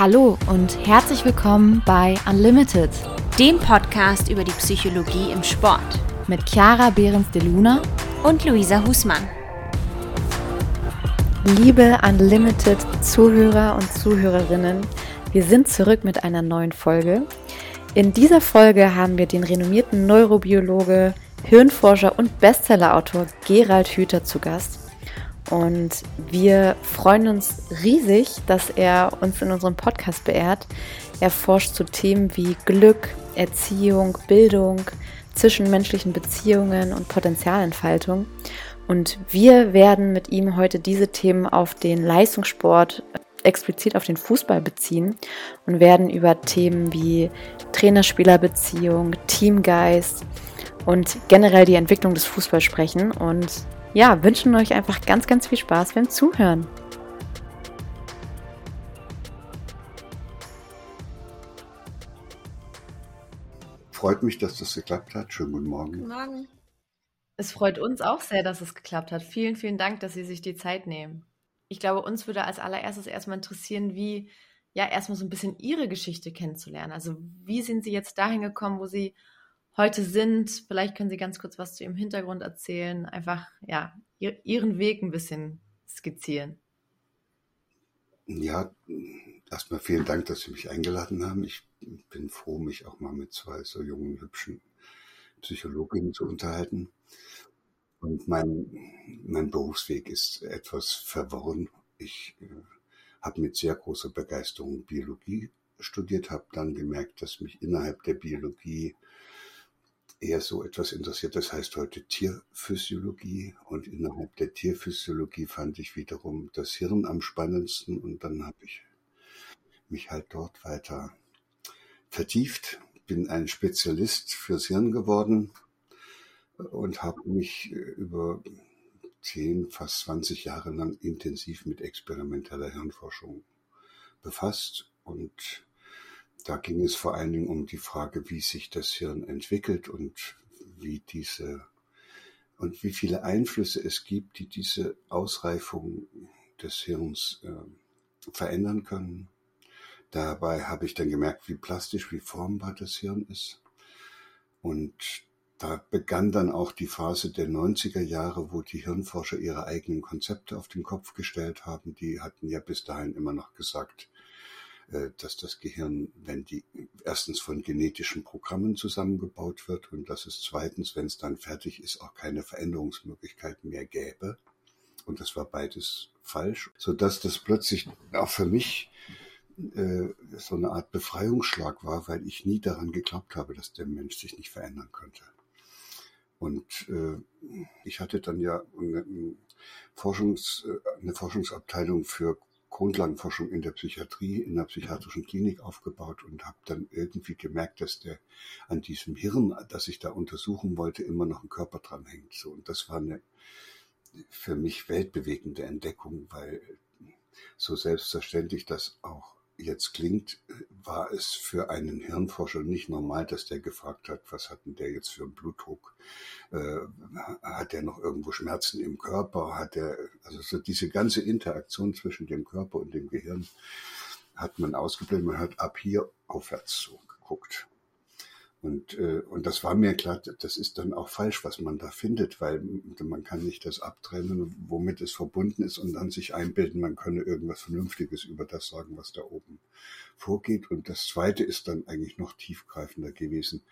Hallo und herzlich willkommen bei Unlimited, dem Podcast über die Psychologie im Sport mit Chiara Behrens de Luna und Luisa Husmann. Liebe Unlimited Zuhörer und Zuhörerinnen, wir sind zurück mit einer neuen Folge. In dieser Folge haben wir den renommierten Neurobiologe, Hirnforscher und Bestsellerautor Gerald Hüther zu Gast. Und wir freuen uns riesig, dass er uns in unserem Podcast beehrt. Er forscht zu Themen wie Glück, Erziehung, Bildung, zwischenmenschlichen Beziehungen und Potenzialentfaltung. Und wir werden mit ihm heute diese Themen auf den Leistungssport, explizit auf den Fußball beziehen und werden über Themen wie Trainer-Spieler-Beziehung, Teamgeist und generell die Entwicklung des Fußballs sprechen. Und ja, wünschen euch einfach ganz, ganz viel Spaß beim Zuhören. Freut mich, dass das geklappt hat. Schönen guten Morgen. Guten Morgen. Es freut uns auch sehr, dass es geklappt hat. Vielen, vielen Dank, dass Sie sich die Zeit nehmen. Ich glaube, uns würde als allererstes erstmal interessieren, wie, ja, erstmal so ein bisschen Ihre Geschichte kennenzulernen. Also, wie sind Sie jetzt dahin gekommen, wo Sie heute sind. Vielleicht können Sie ganz kurz was zu Ihrem Hintergrund erzählen. Einfach, ja, Ihren Weg ein bisschen skizzieren. Ja, erstmal vielen Dank, dass Sie mich eingeladen haben. Ich bin froh, mich auch mal mit zwei so jungen, hübschen Psychologinnen zu unterhalten. Und mein, mein Berufsweg ist etwas verworren. Ich äh, habe mit sehr großer Begeisterung Biologie studiert, habe dann gemerkt, dass mich innerhalb der Biologie eher so etwas interessiert. Das heißt heute Tierphysiologie. Und innerhalb der Tierphysiologie fand ich wiederum das Hirn am spannendsten. Und dann habe ich mich halt dort weiter vertieft, bin ein Spezialist fürs Hirn geworden und habe mich über zehn, fast 20 Jahre lang intensiv mit experimenteller Hirnforschung befasst. Und da ging es vor allen Dingen um die Frage, wie sich das Hirn entwickelt und wie diese und wie viele Einflüsse es gibt, die diese Ausreifung des Hirns äh, verändern können. Dabei habe ich dann gemerkt, wie plastisch, wie formbar das Hirn ist. Und da begann dann auch die Phase der 90er Jahre, wo die Hirnforscher ihre eigenen Konzepte auf den Kopf gestellt haben. Die hatten ja bis dahin immer noch gesagt, dass das Gehirn, wenn die erstens von genetischen Programmen zusammengebaut wird und dass es zweitens, wenn es dann fertig ist, auch keine Veränderungsmöglichkeiten mehr gäbe. Und das war beides falsch, so dass das plötzlich auch für mich äh, so eine Art Befreiungsschlag war, weil ich nie daran geglaubt habe, dass der Mensch sich nicht verändern könnte. Und äh, ich hatte dann ja eine, Forschungs, äh, eine Forschungsabteilung für Grundlagenforschung in der Psychiatrie, in der psychiatrischen Klinik aufgebaut und habe dann irgendwie gemerkt, dass der an diesem Hirn, das ich da untersuchen wollte, immer noch ein Körper dran hängt. So, und das war eine für mich weltbewegende Entdeckung, weil so selbstverständlich das auch jetzt klingt, war es für einen Hirnforscher nicht normal, dass der gefragt hat, was hat denn der jetzt für einen Blutdruck? Äh, hat der noch irgendwo Schmerzen im Körper? Hat der, also so diese ganze Interaktion zwischen dem Körper und dem Gehirn hat man ausgeblendet. Man hat ab hier aufwärts so geguckt. Und, äh, und das war mir klar, das ist dann auch falsch, was man da findet, weil man kann nicht das abtrennen, womit es verbunden ist und dann sich einbilden, man könne irgendwas Vernünftiges über das sagen, was da oben vorgeht. Und das Zweite ist dann eigentlich noch tiefgreifender gewesen.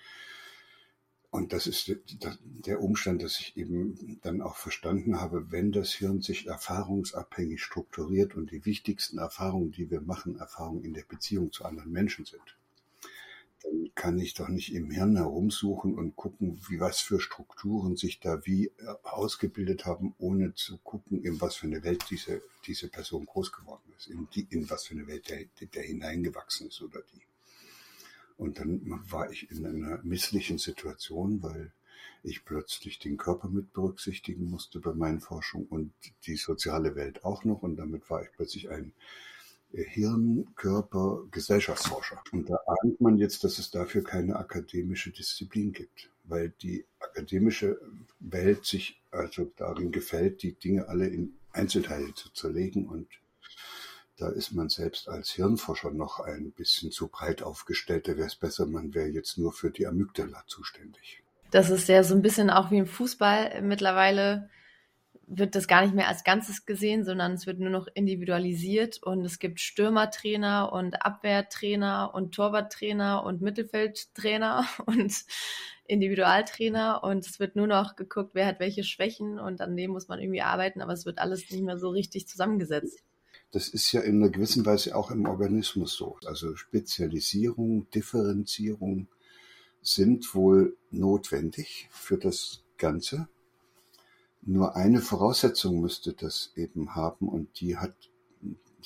Und das ist der Umstand, dass ich eben dann auch verstanden habe, wenn das Hirn sich erfahrungsabhängig strukturiert und die wichtigsten Erfahrungen, die wir machen, Erfahrungen in der Beziehung zu anderen Menschen sind dann kann ich doch nicht im Hirn herumsuchen und gucken, wie was für Strukturen sich da wie äh, ausgebildet haben, ohne zu gucken, in was für eine Welt diese, diese Person groß geworden ist, in, die, in was für eine Welt der, der hineingewachsen ist oder die. Und dann war ich in einer misslichen Situation, weil ich plötzlich den Körper mit berücksichtigen musste bei meinen Forschungen und die soziale Welt auch noch. Und damit war ich plötzlich ein Hirn, Körper, Gesellschaftsforscher. Und da ahnt man jetzt, dass es dafür keine akademische Disziplin gibt, weil die akademische Welt sich also darin gefällt, die Dinge alle in Einzelteile zu zerlegen und da ist man selbst als Hirnforscher noch ein bisschen zu breit aufgestellt. Da wäre es besser, man wäre jetzt nur für die Amygdala zuständig. Das ist ja so ein bisschen auch wie im Fußball. Mittlerweile wird das gar nicht mehr als Ganzes gesehen, sondern es wird nur noch individualisiert und es gibt Stürmertrainer und Abwehrtrainer und Torwarttrainer und Mittelfeldtrainer und Individualtrainer und es wird nur noch geguckt, wer hat welche Schwächen und an dem muss man irgendwie arbeiten, aber es wird alles nicht mehr so richtig zusammengesetzt. Das ist ja in einer gewissen Weise auch im Organismus so. Also Spezialisierung, Differenzierung sind wohl notwendig für das Ganze. Nur eine Voraussetzung müsste das eben haben und die hat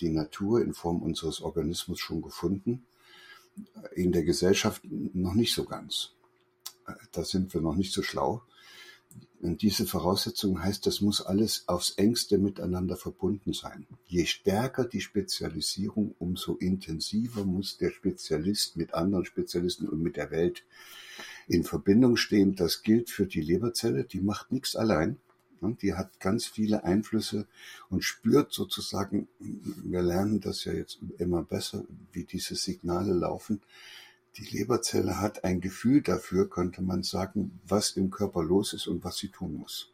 die Natur in Form unseres Organismus schon gefunden, in der Gesellschaft noch nicht so ganz. Da sind wir noch nicht so schlau. Und diese Voraussetzung heißt, das muss alles aufs engste miteinander verbunden sein. Je stärker die Spezialisierung, umso intensiver muss der Spezialist mit anderen Spezialisten und mit der Welt in Verbindung stehen. Das gilt für die Leberzelle, die macht nichts allein. Die hat ganz viele Einflüsse und spürt sozusagen, wir lernen das ja jetzt immer besser, wie diese Signale laufen, die Leberzelle hat ein Gefühl dafür, könnte man sagen, was im Körper los ist und was sie tun muss.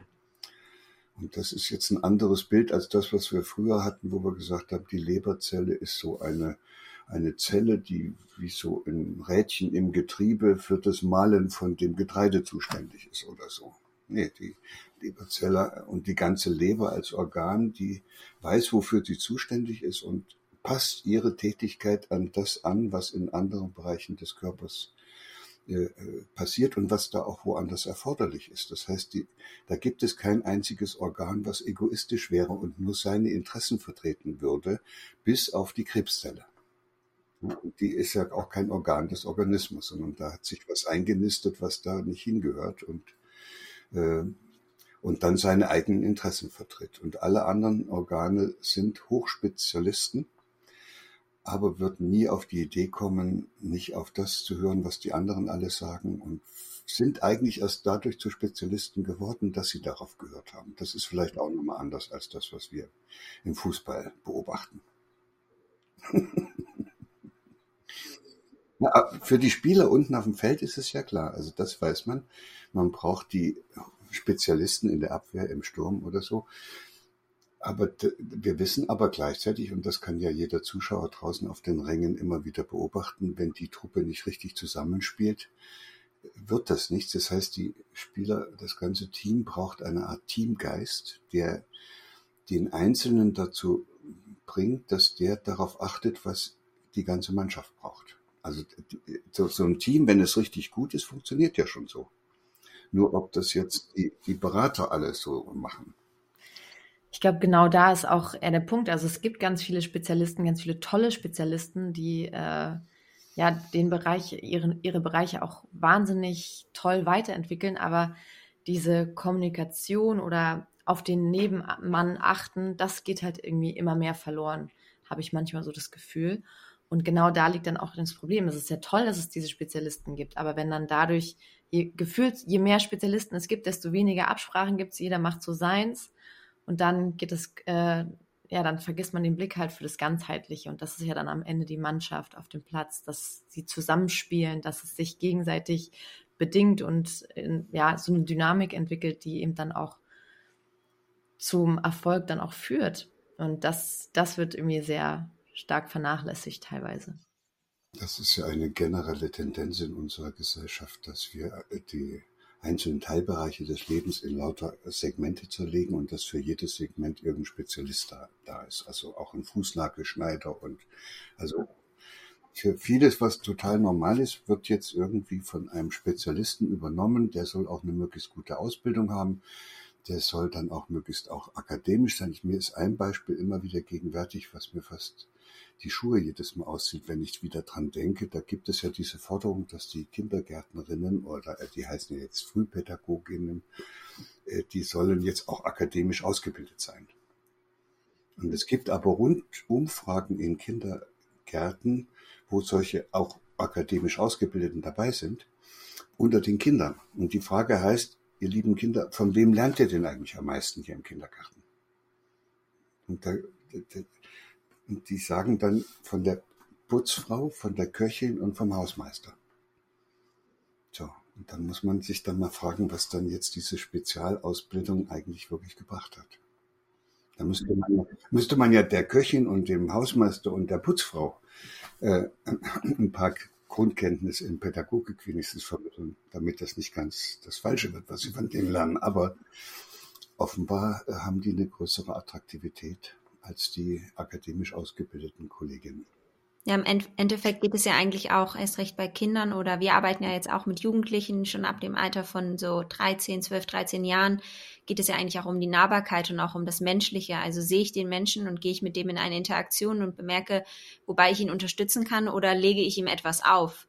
Und das ist jetzt ein anderes Bild als das, was wir früher hatten, wo wir gesagt haben, die Leberzelle ist so eine, eine Zelle, die wie so ein Rädchen im Getriebe für das Malen von dem Getreide zuständig ist oder so. Nee, die Leberzelle und die ganze Leber als Organ, die weiß, wofür sie zuständig ist und passt ihre Tätigkeit an das an, was in anderen Bereichen des Körpers äh, äh, passiert und was da auch woanders erforderlich ist. Das heißt, die, da gibt es kein einziges Organ, was egoistisch wäre und nur seine Interessen vertreten würde, bis auf die Krebszelle. Die ist ja auch kein Organ des Organismus, sondern da hat sich was eingenistet, was da nicht hingehört und, und dann seine eigenen Interessen vertritt. Und alle anderen Organe sind Hochspezialisten aber wird nie auf die Idee kommen, nicht auf das zu hören, was die anderen alle sagen und sind eigentlich erst dadurch zu Spezialisten geworden, dass sie darauf gehört haben. Das ist vielleicht auch nochmal anders als das, was wir im Fußball beobachten. ja, für die Spieler unten auf dem Feld ist es ja klar. Also das weiß man. Man braucht die Spezialisten in der Abwehr, im Sturm oder so. Aber wir wissen aber gleichzeitig, und das kann ja jeder Zuschauer draußen auf den Rängen immer wieder beobachten, wenn die Truppe nicht richtig zusammenspielt, wird das nichts. Das heißt, die Spieler, das ganze Team braucht eine Art Teamgeist, der den Einzelnen dazu bringt, dass der darauf achtet, was die ganze Mannschaft braucht. Also so ein Team, wenn es richtig gut ist, funktioniert ja schon so. Nur ob das jetzt die, die Berater alles so machen, ich glaube, genau da ist auch eher der Punkt. Also es gibt ganz viele Spezialisten, ganz viele tolle Spezialisten, die äh, ja den Bereich, ihre, ihre Bereiche auch wahnsinnig toll weiterentwickeln, aber diese Kommunikation oder auf den Nebenmann achten, das geht halt irgendwie immer mehr verloren, habe ich manchmal so das Gefühl. Und genau da liegt dann auch das Problem. Es ist ja toll, dass es diese Spezialisten gibt, aber wenn dann dadurch je, gefühlt, je mehr Spezialisten es gibt, desto weniger Absprachen gibt es, jeder macht so seins und dann geht es, äh, ja, dann vergisst man den Blick halt für das Ganzheitliche. Und das ist ja dann am Ende die Mannschaft auf dem Platz, dass sie zusammenspielen, dass es sich gegenseitig bedingt und in, ja, so eine Dynamik entwickelt, die eben dann auch zum Erfolg dann auch führt. Und das, das wird irgendwie sehr stark vernachlässigt teilweise. Das ist ja eine generelle Tendenz in unserer Gesellschaft, dass wir die einzelnen Teilbereiche des Lebens in lauter Segmente zerlegen und dass für jedes Segment irgendein Spezialist da, da ist. Also auch ein Fußnagelschneider und also für vieles, was total normal ist, wird jetzt irgendwie von einem Spezialisten übernommen. Der soll auch eine möglichst gute Ausbildung haben. Der soll dann auch möglichst auch akademisch sein. Mir ist ein Beispiel immer wieder gegenwärtig, was mir fast die Schuhe jedes Mal aussieht, wenn ich wieder dran denke. Da gibt es ja diese Forderung, dass die Kindergärtnerinnen oder äh, die heißen ja jetzt Frühpädagoginnen, äh, die sollen jetzt auch akademisch ausgebildet sein. Und es gibt aber Rundumfragen in Kindergärten, wo solche auch akademisch Ausgebildeten dabei sind, unter den Kindern. Und die Frage heißt, ihr lieben Kinder, von wem lernt ihr denn eigentlich am meisten hier im Kindergarten? Und da, Und die sagen dann von der Putzfrau, von der Köchin und vom Hausmeister. So, und dann muss man sich dann mal fragen, was dann jetzt diese Spezialausbildung eigentlich wirklich gebracht hat. Da müsste man, müsste man ja der Köchin und dem Hausmeister und der Putzfrau äh, ein paar Grundkenntnisse in Pädagogik wenigstens vermitteln, damit das nicht ganz das Falsche wird, was sie von denen lernen. Aber offenbar äh, haben die eine größere Attraktivität als die akademisch ausgebildeten Kolleginnen. Ja, im Endeffekt geht es ja eigentlich auch erst recht bei Kindern oder wir arbeiten ja jetzt auch mit Jugendlichen schon ab dem Alter von so 13, 12, 13 Jahren geht es ja eigentlich auch um die Nahbarkeit und auch um das Menschliche. Also sehe ich den Menschen und gehe ich mit dem in eine Interaktion und bemerke, wobei ich ihn unterstützen kann oder lege ich ihm etwas auf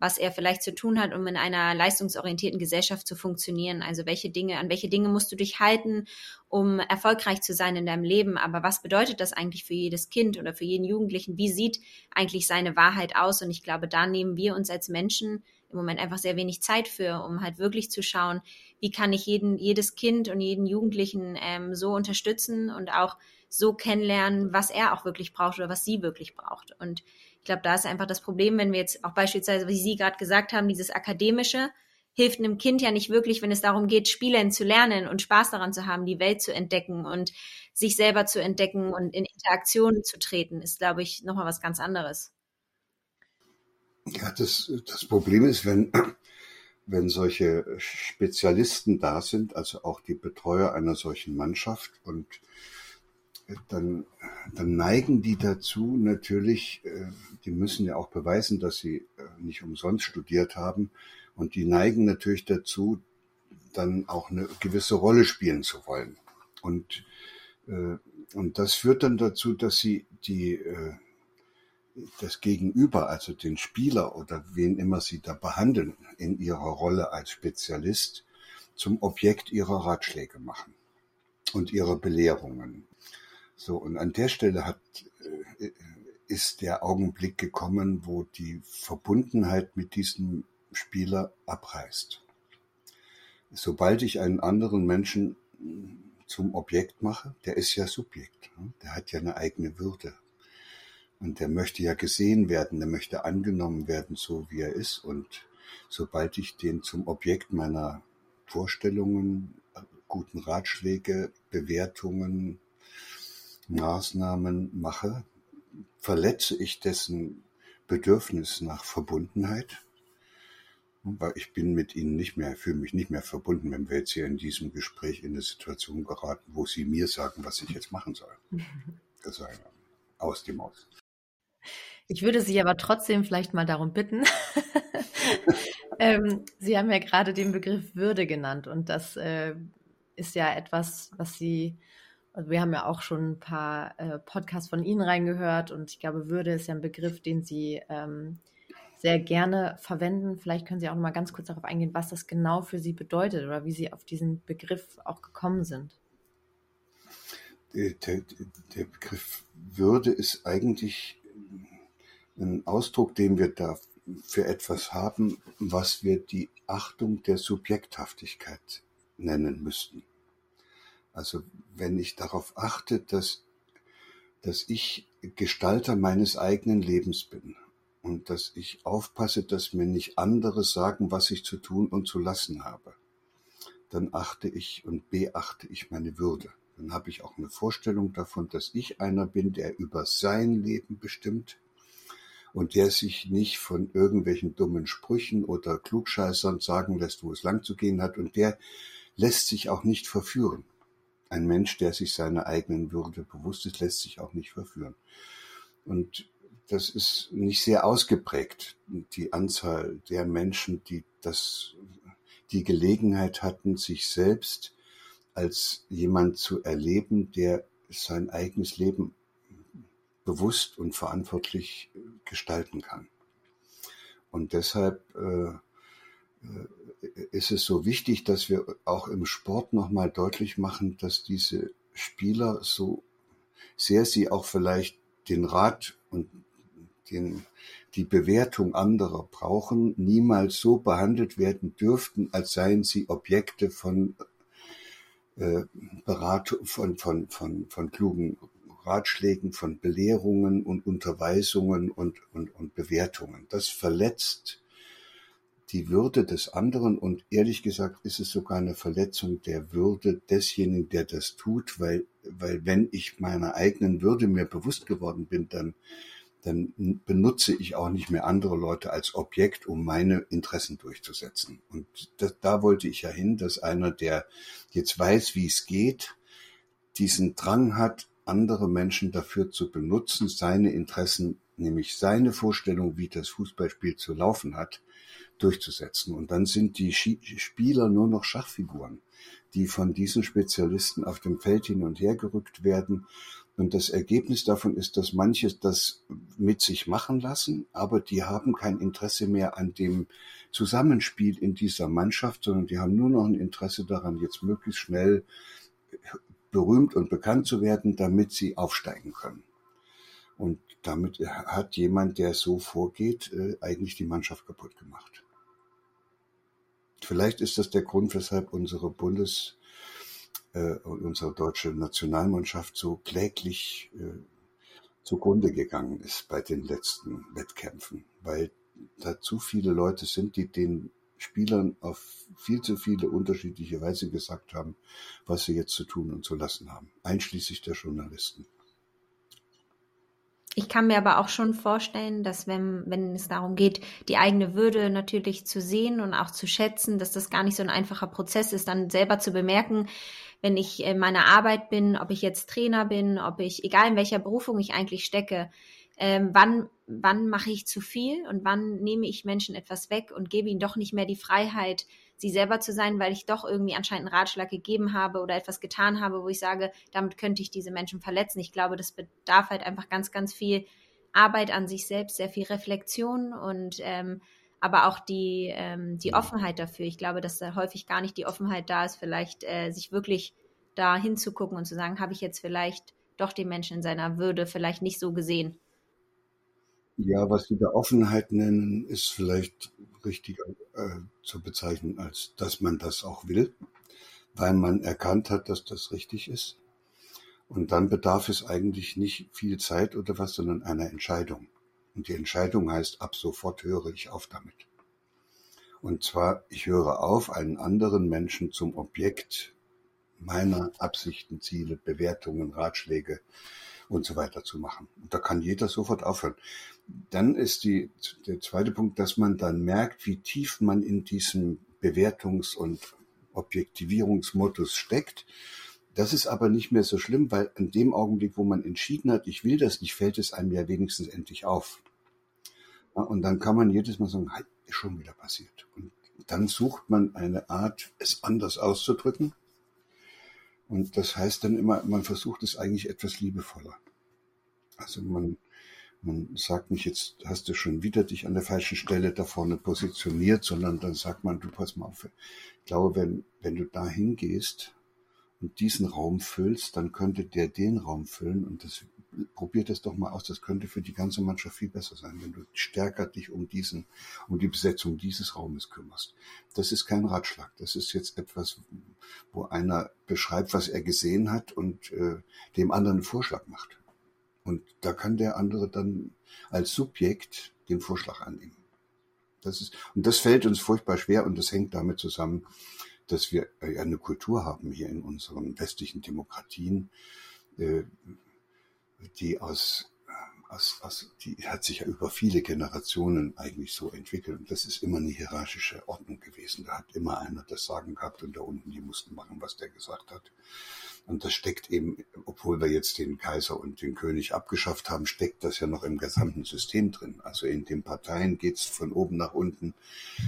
was er vielleicht zu tun hat, um in einer leistungsorientierten Gesellschaft zu funktionieren. Also welche Dinge, an welche Dinge musst du dich halten, um erfolgreich zu sein in deinem Leben. Aber was bedeutet das eigentlich für jedes Kind oder für jeden Jugendlichen? Wie sieht eigentlich seine Wahrheit aus? Und ich glaube, da nehmen wir uns als Menschen im Moment einfach sehr wenig Zeit für, um halt wirklich zu schauen, wie kann ich jeden, jedes Kind und jeden Jugendlichen ähm, so unterstützen und auch so kennenlernen, was er auch wirklich braucht oder was sie wirklich braucht. Und ich glaube, da ist einfach das Problem, wenn wir jetzt auch beispielsweise, wie Sie gerade gesagt haben, dieses akademische hilft einem Kind ja nicht wirklich, wenn es darum geht, Spielen zu lernen und Spaß daran zu haben, die Welt zu entdecken und sich selber zu entdecken und in Interaktionen zu treten, ist, glaube ich, nochmal was ganz anderes. Ja, das, das Problem ist, wenn, wenn solche Spezialisten da sind, also auch die Betreuer einer solchen Mannschaft und dann, dann neigen die dazu natürlich, äh, die müssen ja auch beweisen, dass sie äh, nicht umsonst studiert haben. Und die neigen natürlich dazu, dann auch eine gewisse Rolle spielen zu wollen. Und, äh, und das führt dann dazu, dass sie die, das Gegenüber, also den Spieler oder wen immer sie da behandeln in ihrer Rolle als Spezialist, zum Objekt ihrer Ratschläge machen und ihrer Belehrungen. So, und an der Stelle hat, äh, ist der Augenblick gekommen, wo die Verbundenheit mit diesem Spieler abreißt. Sobald ich einen anderen Menschen zum Objekt mache, der ist ja Subjekt, ne? der hat ja eine eigene Würde. Und der möchte ja gesehen werden, der möchte angenommen werden, so wie er ist. Und sobald ich den zum Objekt meiner Vorstellungen, guten Ratschläge, Bewertungen, Maßnahmen mache, verletze ich dessen Bedürfnis nach Verbundenheit, weil ich bin mit ihnen nicht mehr, fühle mich nicht mehr verbunden, wenn wir jetzt hier in diesem Gespräch in eine Situation geraten, wo sie mir sagen, was ich jetzt machen soll. Das ist aus dem Aus. Ich würde Sie aber trotzdem vielleicht mal darum bitten. ähm, sie haben ja gerade den Begriff Würde genannt und das äh, ist ja etwas, was Sie also wir haben ja auch schon ein paar äh, Podcasts von Ihnen reingehört und ich glaube, Würde ist ja ein Begriff, den Sie ähm, sehr gerne verwenden. Vielleicht können Sie auch noch mal ganz kurz darauf eingehen, was das genau für Sie bedeutet oder wie Sie auf diesen Begriff auch gekommen sind. Der, der, Begriff Würde ist eigentlich ein Ausdruck, den wir da für etwas haben, was wir die Achtung der Subjekthaftigkeit nennen müssten. Also wenn ich darauf achte, dass, dass ich Gestalter meines eigenen Lebens bin und dass ich aufpasse, dass mir nicht andere sagen, was ich zu tun und zu lassen habe, dann achte ich und beachte ich meine Würde. Dann habe ich auch eine Vorstellung davon, dass ich einer bin, der über sein Leben bestimmt und der sich nicht von irgendwelchen dummen Sprüchen oder Klugscheißern sagen lässt, wo es lang zu gehen hat und der lässt sich auch nicht verführen. Ein Mensch, der sich seiner eigenen Würde bewusst ist, lässt sich auch nicht verführen. Und das ist nicht sehr ausgeprägt, die Anzahl der Menschen, die das, die Gelegenheit hatten, sich selbst als jemand zu erleben, der sein eigenes Leben bewusst und verantwortlich gestalten kann. Und deshalb äh, ist es so wichtig, dass wir auch im Sport nochmal deutlich machen, dass diese Spieler so sehr sie auch vielleicht den Rat und den, die Bewertung anderer brauchen, niemals so behandelt werden dürften, als seien sie Objekte von äh, Beratung, von, von, von, von klugen Ratschlägen, von Belehrungen und Unterweisungen und, und, und Bewertungen. Das verletzt die Würde des anderen und ehrlich gesagt ist es sogar eine Verletzung der Würde desjenigen, der das tut, weil, weil wenn ich meiner eigenen Würde mir bewusst geworden bin, dann, dann benutze ich auch nicht mehr andere Leute als Objekt, um meine Interessen durchzusetzen. Und das, da wollte ich ja hin, dass einer, der jetzt weiß, wie es geht, diesen Drang hat, andere Menschen dafür zu benutzen, seine Interessen, nämlich seine Vorstellung, wie das Fußballspiel zu laufen hat, durchzusetzen. Und dann sind die Spieler nur noch Schachfiguren, die von diesen Spezialisten auf dem Feld hin und her gerückt werden. Und das Ergebnis davon ist, dass manche das mit sich machen lassen, aber die haben kein Interesse mehr an dem Zusammenspiel in dieser Mannschaft, sondern die haben nur noch ein Interesse daran, jetzt möglichst schnell berühmt und bekannt zu werden, damit sie aufsteigen können. Und damit hat jemand, der so vorgeht, äh, eigentlich die Mannschaft kaputt gemacht. Vielleicht ist das der Grund, weshalb unsere Bundes- äh, und unsere deutsche Nationalmannschaft so kläglich äh, zugrunde gegangen ist bei den letzten Wettkämpfen, weil da zu viele Leute sind, die den Spielern auf viel zu viele unterschiedliche Weise gesagt haben, was sie jetzt zu tun und zu lassen haben, einschließlich der Journalisten. Ich kann mir aber auch schon vorstellen, dass wenn, wenn es darum geht, die eigene Würde natürlich zu sehen und auch zu schätzen, dass das gar nicht so ein einfacher Prozess ist, dann selber zu bemerken, wenn ich in meiner Arbeit bin, ob ich jetzt Trainer bin, ob ich, egal in welcher Berufung ich eigentlich stecke, ähm, wann, wann mache ich zu viel und wann nehme ich Menschen etwas weg und gebe ihnen doch nicht mehr die Freiheit, sie selber zu sein, weil ich doch irgendwie anscheinend einen Ratschlag gegeben habe oder etwas getan habe, wo ich sage, damit könnte ich diese Menschen verletzen. Ich glaube, das bedarf halt einfach ganz, ganz viel Arbeit an sich selbst, sehr viel Reflexion und ähm, aber auch die, ähm, die Offenheit dafür. Ich glaube, dass da häufig gar nicht die Offenheit da ist, vielleicht äh, sich wirklich da hinzugucken und zu sagen, habe ich jetzt vielleicht doch den Menschen in seiner Würde vielleicht nicht so gesehen. Ja, was Sie da Offenheit nennen, ist vielleicht richtiger äh, zu bezeichnen, als dass man das auch will, weil man erkannt hat, dass das richtig ist. Und dann bedarf es eigentlich nicht viel Zeit oder was, sondern einer Entscheidung. Und die Entscheidung heißt, ab sofort höre ich auf damit. Und zwar, ich höre auf, einen anderen Menschen zum Objekt meiner Absichten, Ziele, Bewertungen, Ratschläge und so weiter zu machen. Und da kann jeder sofort aufhören. Dann ist die, der zweite Punkt, dass man dann merkt, wie tief man in diesem Bewertungs- und Objektivierungsmodus steckt. Das ist aber nicht mehr so schlimm, weil in dem Augenblick, wo man entschieden hat, ich will das nicht, fällt es einem ja wenigstens endlich auf. und dann kann man jedes Mal sagen, halt, ist schon wieder passiert. Und dann sucht man eine Art, es anders auszudrücken. Und das heißt dann immer, man versucht es eigentlich etwas liebevoller. Also man, man sagt nicht, jetzt hast du schon wieder dich an der falschen Stelle da vorne positioniert, sondern dann sagt man, du pass mal auf. Ich glaube, wenn, wenn du da hingehst und diesen Raum füllst, dann könnte der den Raum füllen und das probiert das doch mal aus. Das könnte für die ganze Mannschaft viel besser sein, wenn du stärker dich um diesen, um die Besetzung dieses Raumes kümmerst. Das ist kein Ratschlag. Das ist jetzt etwas, wo einer beschreibt, was er gesehen hat und äh, dem anderen einen Vorschlag macht. Und da kann der andere dann als Subjekt den Vorschlag annehmen. Das ist, und das fällt uns furchtbar schwer und das hängt damit zusammen, dass wir eine Kultur haben hier in unseren westlichen Demokratien, äh, die aus aus, aus, die hat sich ja über viele Generationen eigentlich so entwickelt. Und das ist immer eine hierarchische Ordnung gewesen. Da hat immer einer das Sagen gehabt und da unten, die mussten machen, was der gesagt hat. Und das steckt eben, obwohl wir jetzt den Kaiser und den König abgeschafft haben, steckt das ja noch im gesamten System drin. Also in den Parteien geht's von oben nach unten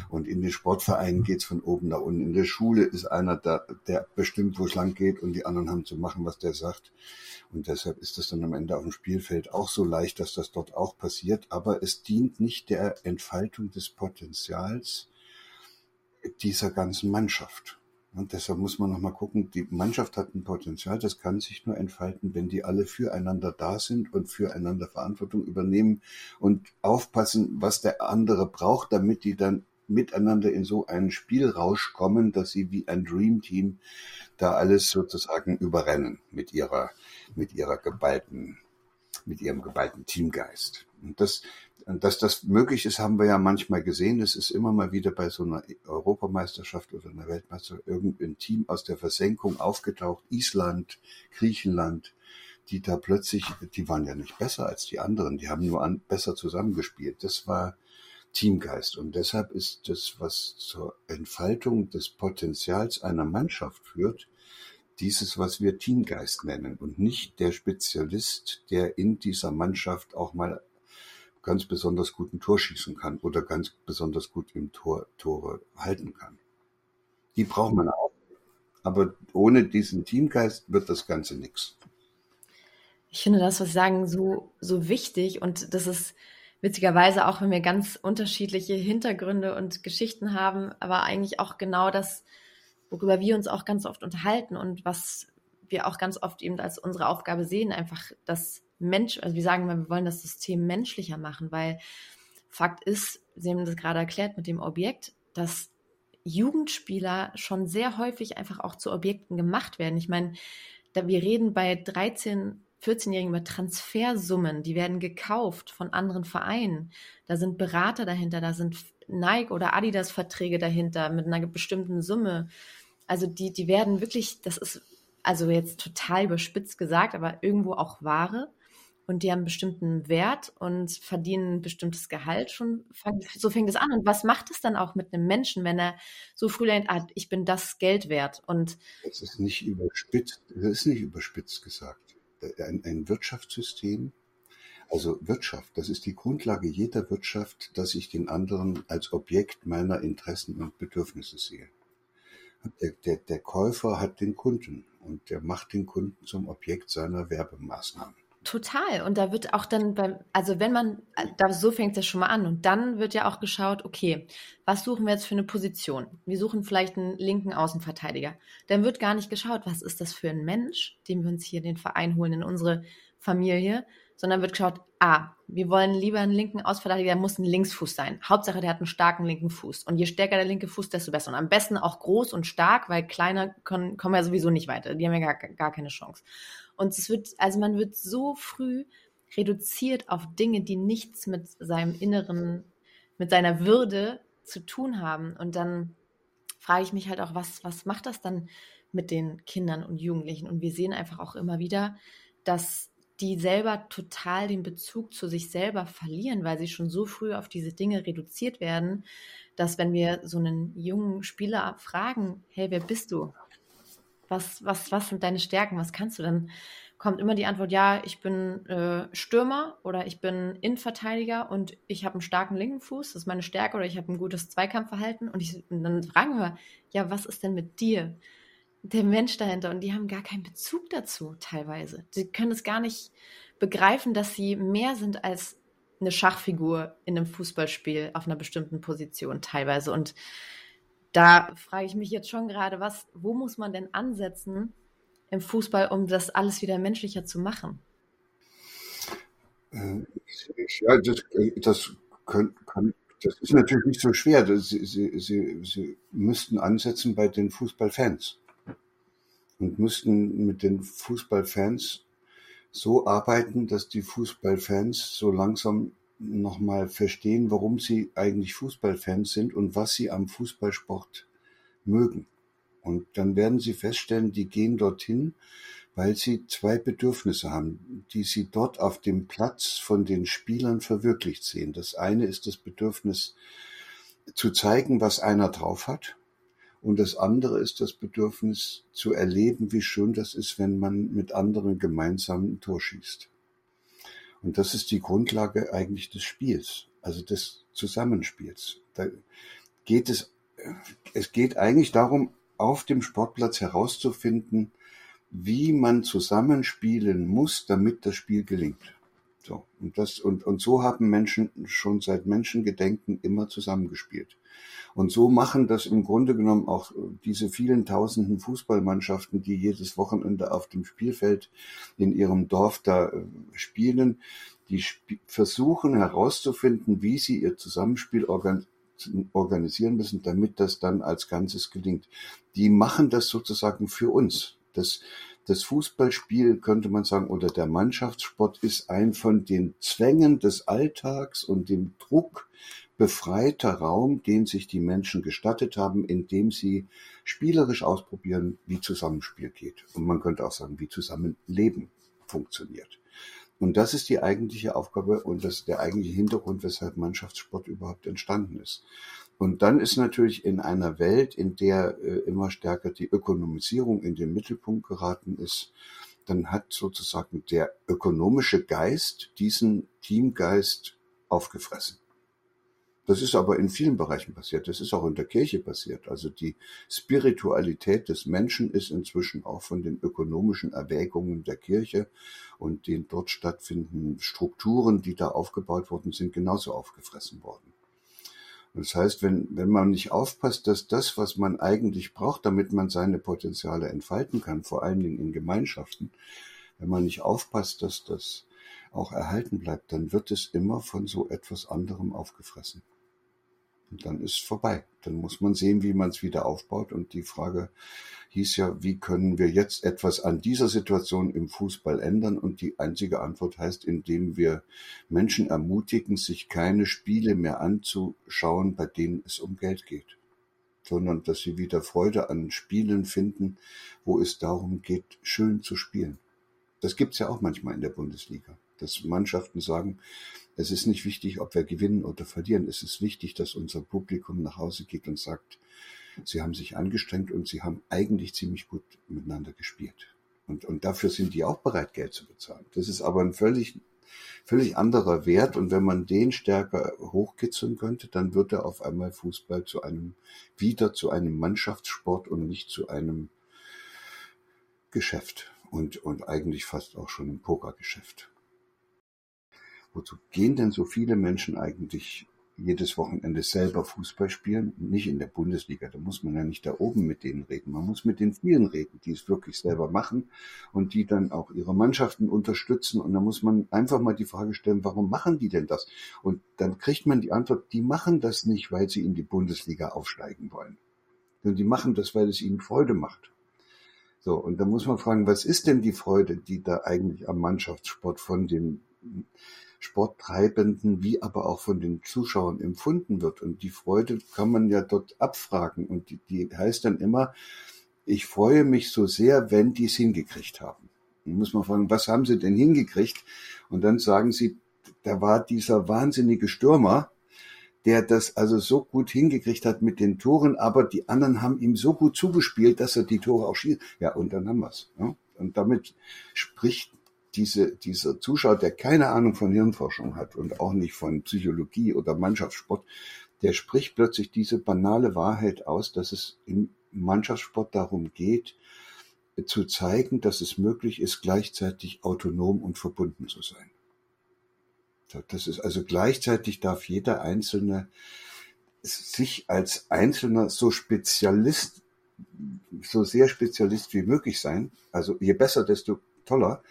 und in den Sportvereinen geht's von oben nach unten. In der Schule ist einer, da, der bestimmt, wo es lang geht und die anderen haben zu machen, was der sagt. Und deshalb ist es dann am Ende auf dem Spielfeld auch so leicht, dass das dort auch passiert. Aber es dient nicht der Entfaltung des Potenzials dieser ganzen Mannschaft. Und deshalb muss man nochmal gucken, die Mannschaft hat ein Potenzial, das kann sich nur entfalten, wenn die alle füreinander da sind und füreinander Verantwortung übernehmen und aufpassen, was der andere braucht, damit die dann miteinander in so einen Spielrausch kommen, dass sie wie ein Dream Team da alles sozusagen überrennen mit ihrer, mit ihrer geballten, mit ihrem geballten Teamgeist. Und das, dass das möglich ist, haben wir ja manchmal gesehen. Es ist immer mal wieder bei so einer Europameisterschaft oder einer Weltmeisterschaft irgendein Team aus der Versenkung aufgetaucht. Island, Griechenland, die da plötzlich, die waren ja nicht besser als die anderen, die haben nur an, besser zusammengespielt. Das war Teamgeist. Und deshalb ist das, was zur Entfaltung des Potenzials einer Mannschaft führt, dieses, was wir Teamgeist nennen und nicht der Spezialist, der in dieser Mannschaft auch mal ganz besonders gut ein Tor schießen kann oder ganz besonders gut im Tor Tore halten kann. Die braucht man auch. Aber ohne diesen Teamgeist wird das Ganze nichts. Ich finde das, was Sie sagen, so, so wichtig und das ist witzigerweise auch, wenn wir ganz unterschiedliche Hintergründe und Geschichten haben, aber eigentlich auch genau das, worüber wir uns auch ganz oft unterhalten und was wir auch ganz oft eben als unsere Aufgabe sehen, einfach das Mensch, also wir sagen immer, wir wollen das System menschlicher machen, weil Fakt ist, Sie haben das gerade erklärt mit dem Objekt, dass Jugendspieler schon sehr häufig einfach auch zu Objekten gemacht werden. Ich meine, da wir reden bei 13, 14-Jährigen über Transfersummen, die werden gekauft von anderen Vereinen. Da sind Berater dahinter, da sind Nike oder Adidas Verträge dahinter mit einer bestimmten Summe. Also die, die werden wirklich, das ist also jetzt total überspitzt gesagt, aber irgendwo auch Ware und die haben einen bestimmten Wert und verdienen ein bestimmtes Gehalt schon. So fängt es an. Und was macht es dann auch mit einem Menschen, wenn er so früh lernt, ah, ich bin das Geld wert? Und das ist nicht überspitzt, das ist nicht überspitzt gesagt. Ein, ein Wirtschaftssystem, also Wirtschaft, das ist die Grundlage jeder Wirtschaft, dass ich den anderen als Objekt meiner Interessen und Bedürfnisse sehe. Der, der, der Käufer hat den Kunden und der macht den Kunden zum Objekt seiner Werbemaßnahmen. Total. Und da wird auch dann beim, also wenn man, da so fängt es schon mal an. Und dann wird ja auch geschaut, okay, was suchen wir jetzt für eine Position? Wir suchen vielleicht einen linken Außenverteidiger. Dann wird gar nicht geschaut, was ist das für ein Mensch, den wir uns hier in den Verein holen, in unsere Familie, sondern wird geschaut, ah, wir wollen lieber einen linken Außenverteidiger, der muss ein Linksfuß sein. Hauptsache, der hat einen starken linken Fuß. Und je stärker der linke Fuß, desto besser. Und am besten auch groß und stark, weil kleiner können, kommen ja sowieso nicht weiter. Die haben ja gar, gar keine Chance. Und es wird, also man wird so früh reduziert auf Dinge, die nichts mit seinem Inneren, mit seiner Würde zu tun haben. Und dann frage ich mich halt auch, was, was macht das dann mit den Kindern und Jugendlichen? Und wir sehen einfach auch immer wieder, dass die selber total den Bezug zu sich selber verlieren, weil sie schon so früh auf diese Dinge reduziert werden, dass wenn wir so einen jungen Spieler fragen, hey, wer bist du? Was, was, was sind deine Stärken? Was kannst du? Dann kommt immer die Antwort, ja, ich bin äh, Stürmer oder ich bin Innenverteidiger und ich habe einen starken linken Fuß, das ist meine Stärke oder ich habe ein gutes Zweikampfverhalten. Und, ich, und dann fragen wir, ja, was ist denn mit dir? Der Mensch dahinter. Und die haben gar keinen Bezug dazu teilweise. Sie können es gar nicht begreifen, dass sie mehr sind als eine Schachfigur in einem Fußballspiel auf einer bestimmten Position teilweise. Und da frage ich mich jetzt schon gerade, was, wo muss man denn ansetzen im Fußball, um das alles wieder menschlicher zu machen? Äh, ja, das, das, können, kann, das ist natürlich nicht so schwer. Sie, Sie, Sie, Sie müssten ansetzen bei den Fußballfans und müssten mit den Fußballfans so arbeiten, dass die Fußballfans so langsam nochmal verstehen, warum sie eigentlich Fußballfans sind und was sie am Fußballsport mögen. Und dann werden sie feststellen, die gehen dorthin, weil sie zwei Bedürfnisse haben, die sie dort auf dem Platz von den Spielern verwirklicht sehen. Das eine ist das Bedürfnis zu zeigen, was einer drauf hat. Und das andere ist das Bedürfnis zu erleben, wie schön das ist, wenn man mit anderen gemeinsam ein Tor schießt. Und das ist die Grundlage eigentlich des Spiels, also des Zusammenspiels. Da geht es, es geht eigentlich darum, auf dem Sportplatz herauszufinden, wie man zusammenspielen muss, damit das Spiel gelingt. So. Und das, und, und so haben Menschen schon seit Menschengedenken immer zusammengespielt. Und so machen das im Grunde genommen auch diese vielen tausenden Fußballmannschaften, die jedes Wochenende auf dem Spielfeld in ihrem Dorf da äh, spielen. Die sp versuchen herauszufinden, wie sie ihr Zusammenspiel organisieren müssen, damit das dann als Ganzes gelingt. Die machen das sozusagen für uns. Das, das Fußballspiel könnte man sagen, oder der Mannschaftssport ist ein von den Zwängen des Alltags und dem Druck befreiter Raum, den sich die Menschen gestattet haben, indem sie spielerisch ausprobieren, wie Zusammenspiel geht. Und man könnte auch sagen, wie Zusammenleben funktioniert. Und das ist die eigentliche Aufgabe und das ist der eigentliche Hintergrund, weshalb Mannschaftssport überhaupt entstanden ist. Und dann ist natürlich in einer Welt, in der äh, immer stärker die Ökonomisierung in den Mittelpunkt geraten ist, dann hat sozusagen der ökonomische Geist diesen Teamgeist aufgefressen. Das ist aber in vielen Bereichen passiert. Das ist auch in der Kirche passiert. Also die Spiritualität des Menschen ist inzwischen auch von den ökonomischen Erwägungen der Kirche und den dort stattfindenden Strukturen, die da aufgebaut worden sind, genauso aufgefressen worden. Das heißt, wenn, wenn man nicht aufpasst, dass das, was man eigentlich braucht, damit man seine Potenziale entfalten kann, vor allen Dingen in Gemeinschaften, wenn man nicht aufpasst, dass das auch erhalten bleibt, dann wird es immer von so etwas anderem aufgefressen. Und dann ist vorbei. Dann muss man sehen, wie man es wieder aufbaut. Und die Frage hieß ja, wie können wir jetzt etwas an dieser Situation im Fußball ändern? Und die einzige Antwort heißt, indem wir Menschen ermutigen, sich keine Spiele mehr anzuschauen, bei denen es um Geld geht, sondern dass sie wieder Freude an Spielen finden, wo es darum geht, schön zu spielen. Das gibt's ja auch manchmal in der Bundesliga, dass Mannschaften sagen, es ist nicht wichtig, ob wir gewinnen oder verlieren. Es ist wichtig, dass unser Publikum nach Hause geht und sagt, sie haben sich angestrengt und sie haben eigentlich ziemlich gut miteinander gespielt. Und, und dafür sind die auch bereit, Geld zu bezahlen. Das ist aber ein völlig, völlig anderer Wert. Und wenn man den stärker hochkitzeln könnte, dann wird er auf einmal Fußball zu einem, wieder zu einem Mannschaftssport und nicht zu einem Geschäft. Und, und eigentlich fast auch schon ein Pokergeschäft. Wozu gehen denn so viele Menschen eigentlich jedes Wochenende selber Fußball spielen? Nicht in der Bundesliga, da muss man ja nicht da oben mit denen reden. Man muss mit den vielen reden, die es wirklich selber machen und die dann auch ihre Mannschaften unterstützen. Und da muss man einfach mal die Frage stellen, warum machen die denn das? Und dann kriegt man die Antwort, die machen das nicht, weil sie in die Bundesliga aufsteigen wollen. Sondern die machen das, weil es ihnen Freude macht. So, und da muss man fragen, was ist denn die Freude, die da eigentlich am Mannschaftssport von den Sporttreibenden wie aber auch von den Zuschauern empfunden wird. Und die Freude kann man ja dort abfragen. Und die, die heißt dann immer, ich freue mich so sehr, wenn die es hingekriegt haben. Dann muss man fragen, was haben sie denn hingekriegt? Und dann sagen sie, da war dieser wahnsinnige Stürmer, der das also so gut hingekriegt hat mit den Toren, aber die anderen haben ihm so gut zugespielt, dass er die Tore auch schießt. Ja, und dann haben wir's. Ja? Und damit spricht diese, dieser Zuschauer, der keine Ahnung von Hirnforschung hat und auch nicht von Psychologie oder Mannschaftssport, der spricht plötzlich diese banale Wahrheit aus, dass es im Mannschaftssport darum geht, zu zeigen, dass es möglich ist, gleichzeitig autonom und verbunden zu sein. Das ist also gleichzeitig darf jeder Einzelne sich als Einzelner so Spezialist, so sehr Spezialist wie möglich sein. Also je besser, desto toller.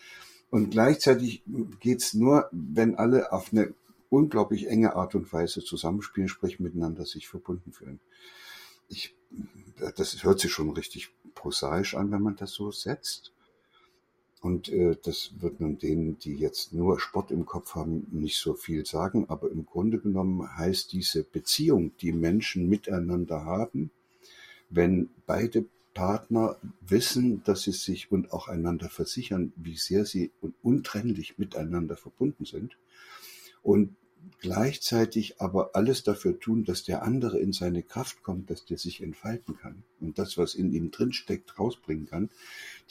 Und gleichzeitig geht's nur, wenn alle auf eine unglaublich enge Art und Weise zusammenspielen, sprich miteinander sich verbunden fühlen. Ich, das hört sich schon richtig prosaisch an, wenn man das so setzt. Und äh, das wird nun denen, die jetzt nur Sport im Kopf haben, nicht so viel sagen. Aber im Grunde genommen heißt diese Beziehung, die Menschen miteinander haben, wenn beide Partner wissen, dass sie sich und auch einander versichern, wie sehr sie untrennlich miteinander verbunden sind und gleichzeitig aber alles dafür tun, dass der andere in seine Kraft kommt, dass der sich entfalten kann und das, was in ihm drin steckt, rausbringen kann.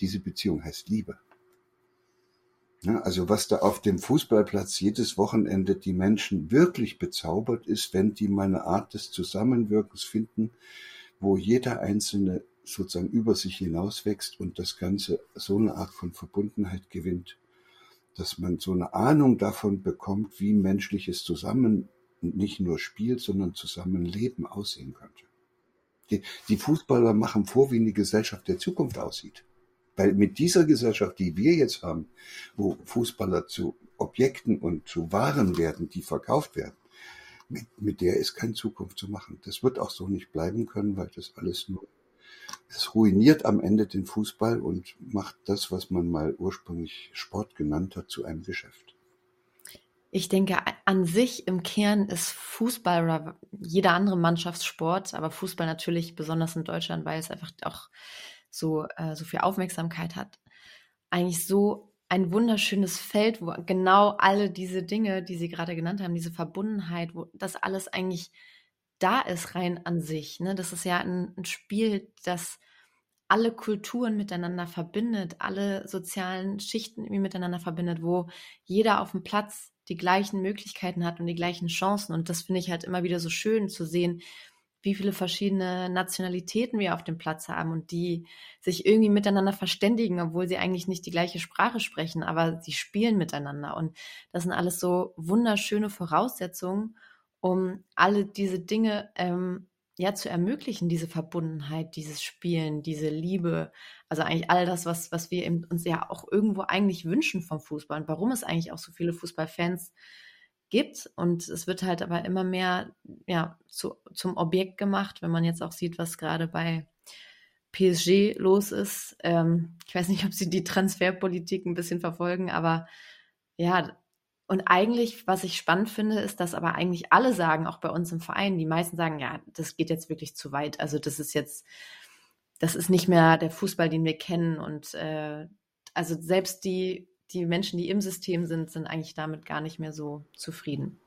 Diese Beziehung heißt Liebe. Ja, also was da auf dem Fußballplatz jedes Wochenende die Menschen wirklich bezaubert ist, wenn die mal eine Art des Zusammenwirkens finden, wo jeder Einzelne sozusagen über sich hinauswächst und das Ganze so eine Art von Verbundenheit gewinnt, dass man so eine Ahnung davon bekommt, wie menschliches Zusammen nicht nur Spiel, sondern Zusammenleben aussehen könnte. Die, die Fußballer machen vor, wie eine Gesellschaft der Zukunft aussieht. Weil mit dieser Gesellschaft, die wir jetzt haben, wo Fußballer zu Objekten und zu Waren werden, die verkauft werden, mit, mit der ist keine Zukunft zu machen. Das wird auch so nicht bleiben können, weil das alles nur, es ruiniert am Ende den Fußball und macht das, was man mal ursprünglich Sport genannt hat, zu einem Geschäft. Ich denke, an sich im Kern ist Fußball oder jeder andere Mannschaftssport, aber Fußball natürlich besonders in Deutschland, weil es einfach auch so, äh, so viel Aufmerksamkeit hat, eigentlich so ein wunderschönes Feld, wo genau alle diese Dinge, die Sie gerade genannt haben, diese Verbundenheit, wo das alles eigentlich da ist, rein an sich. Ne? Das ist ja ein, ein Spiel, das alle Kulturen miteinander verbindet, alle sozialen Schichten irgendwie miteinander verbindet, wo jeder auf dem Platz die gleichen Möglichkeiten hat und die gleichen Chancen. Und das finde ich halt immer wieder so schön zu sehen, wie viele verschiedene Nationalitäten wir auf dem Platz haben und die sich irgendwie miteinander verständigen, obwohl sie eigentlich nicht die gleiche Sprache sprechen, aber sie spielen miteinander. Und das sind alles so wunderschöne Voraussetzungen, um alle diese Dinge ähm, ja zu ermöglichen, diese Verbundenheit, dieses Spielen, diese Liebe, also eigentlich all das, was, was wir uns ja auch irgendwo eigentlich wünschen vom Fußball und warum es eigentlich auch so viele Fußballfans gibt. Und es wird halt aber immer mehr ja, zu, zum Objekt gemacht, wenn man jetzt auch sieht, was gerade bei PSG los ist. Ähm, ich weiß nicht, ob sie die Transferpolitik ein bisschen verfolgen, aber ja, und eigentlich, was ich spannend finde, ist, dass aber eigentlich alle sagen, auch bei uns im Verein, die meisten sagen, ja, das geht jetzt wirklich zu weit. Also das ist jetzt, das ist nicht mehr der Fußball, den wir kennen. Und äh, also selbst die, die Menschen, die im System sind, sind eigentlich damit gar nicht mehr so zufrieden.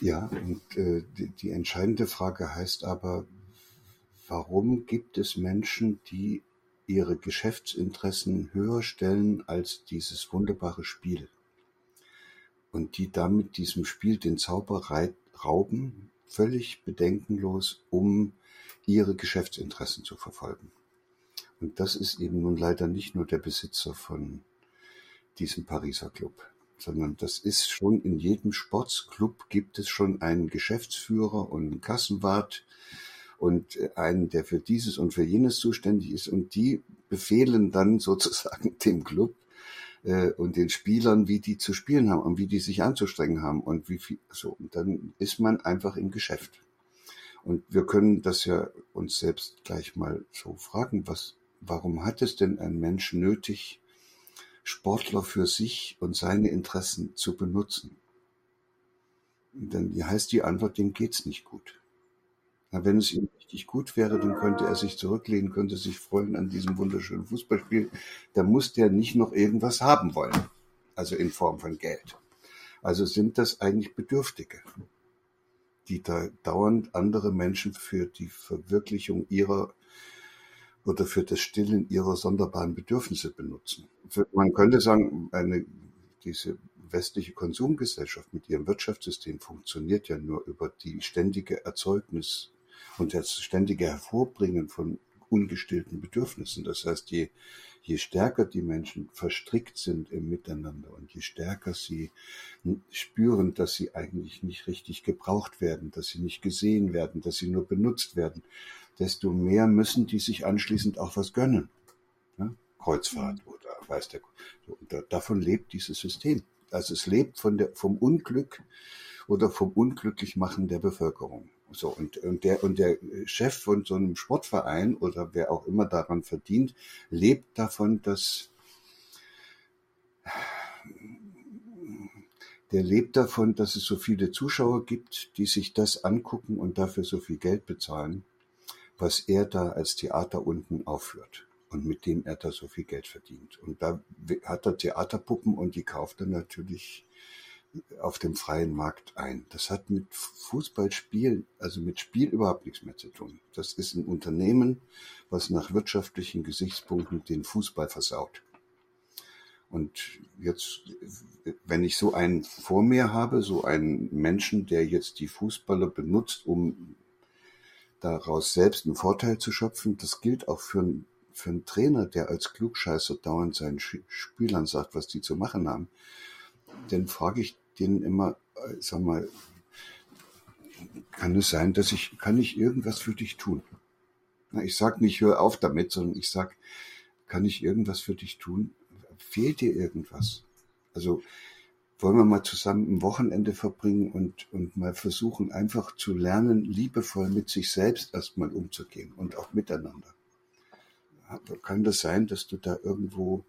Ja, und äh, die, die entscheidende Frage heißt aber, warum gibt es Menschen, die ihre Geschäftsinteressen höher stellen als dieses wunderbare Spiel? Und die damit diesem Spiel den Zauber rauben, völlig bedenkenlos, um ihre Geschäftsinteressen zu verfolgen. Und das ist eben nun leider nicht nur der Besitzer von diesem Pariser Club, sondern das ist schon in jedem Sportsclub gibt es schon einen Geschäftsführer und einen Kassenwart und einen, der für dieses und für jenes zuständig ist und die befehlen dann sozusagen dem Club, äh, und den Spielern, wie die zu spielen haben und wie die sich anzustrengen haben und wie viel so. Und dann ist man einfach im Geschäft. Und wir können das ja uns selbst gleich mal so fragen, was, warum hat es denn ein Mensch nötig, Sportler für sich und seine Interessen zu benutzen? Und dann heißt die Antwort, dem geht's nicht gut. Wenn es ihm richtig gut wäre, dann könnte er sich zurücklehnen, könnte sich freuen an diesem wunderschönen Fußballspiel. Da muss der nicht noch irgendwas haben wollen. Also in Form von Geld. Also sind das eigentlich Bedürftige, die da dauernd andere Menschen für die Verwirklichung ihrer oder für das Stillen ihrer sonderbaren Bedürfnisse benutzen. Man könnte sagen, eine, diese westliche Konsumgesellschaft mit ihrem Wirtschaftssystem funktioniert ja nur über die ständige Erzeugnis und das ständige Hervorbringen von ungestillten Bedürfnissen. Das heißt, je, je stärker die Menschen verstrickt sind im Miteinander und je stärker sie spüren, dass sie eigentlich nicht richtig gebraucht werden, dass sie nicht gesehen werden, dass sie nur benutzt werden, desto mehr müssen die sich anschließend auch was gönnen. Ja? Kreuzfahrt mhm. oder weiß der. So, und da, davon lebt dieses System. Also es lebt von der, vom Unglück oder vom Unglücklichmachen der Bevölkerung. So, und, und, der, und der Chef von so einem Sportverein oder wer auch immer daran verdient, lebt davon, dass der lebt davon, dass es so viele Zuschauer gibt, die sich das angucken und dafür so viel Geld bezahlen, was er da als Theater unten aufführt und mit dem er da so viel Geld verdient. Und da hat er Theaterpuppen und die kauft er natürlich auf dem freien Markt ein. Das hat mit Fußballspiel, also mit Spiel überhaupt nichts mehr zu tun. Das ist ein Unternehmen, was nach wirtschaftlichen Gesichtspunkten den Fußball versaut. Und jetzt, wenn ich so einen vor mir habe, so einen Menschen, der jetzt die Fußballer benutzt, um daraus selbst einen Vorteil zu schöpfen, das gilt auch für einen, für einen Trainer, der als Klugscheißer dauernd seinen Spielern sagt, was die zu machen haben. Dann frage ich denen immer, äh, sag mal, kann es sein, dass ich, kann ich irgendwas für dich tun? Ich sag nicht, hör auf damit, sondern ich sag, kann ich irgendwas für dich tun? Fehlt dir irgendwas? Also, wollen wir mal zusammen ein Wochenende verbringen und, und mal versuchen, einfach zu lernen, liebevoll mit sich selbst erstmal umzugehen und auch miteinander. Kann das sein, dass du da irgendwo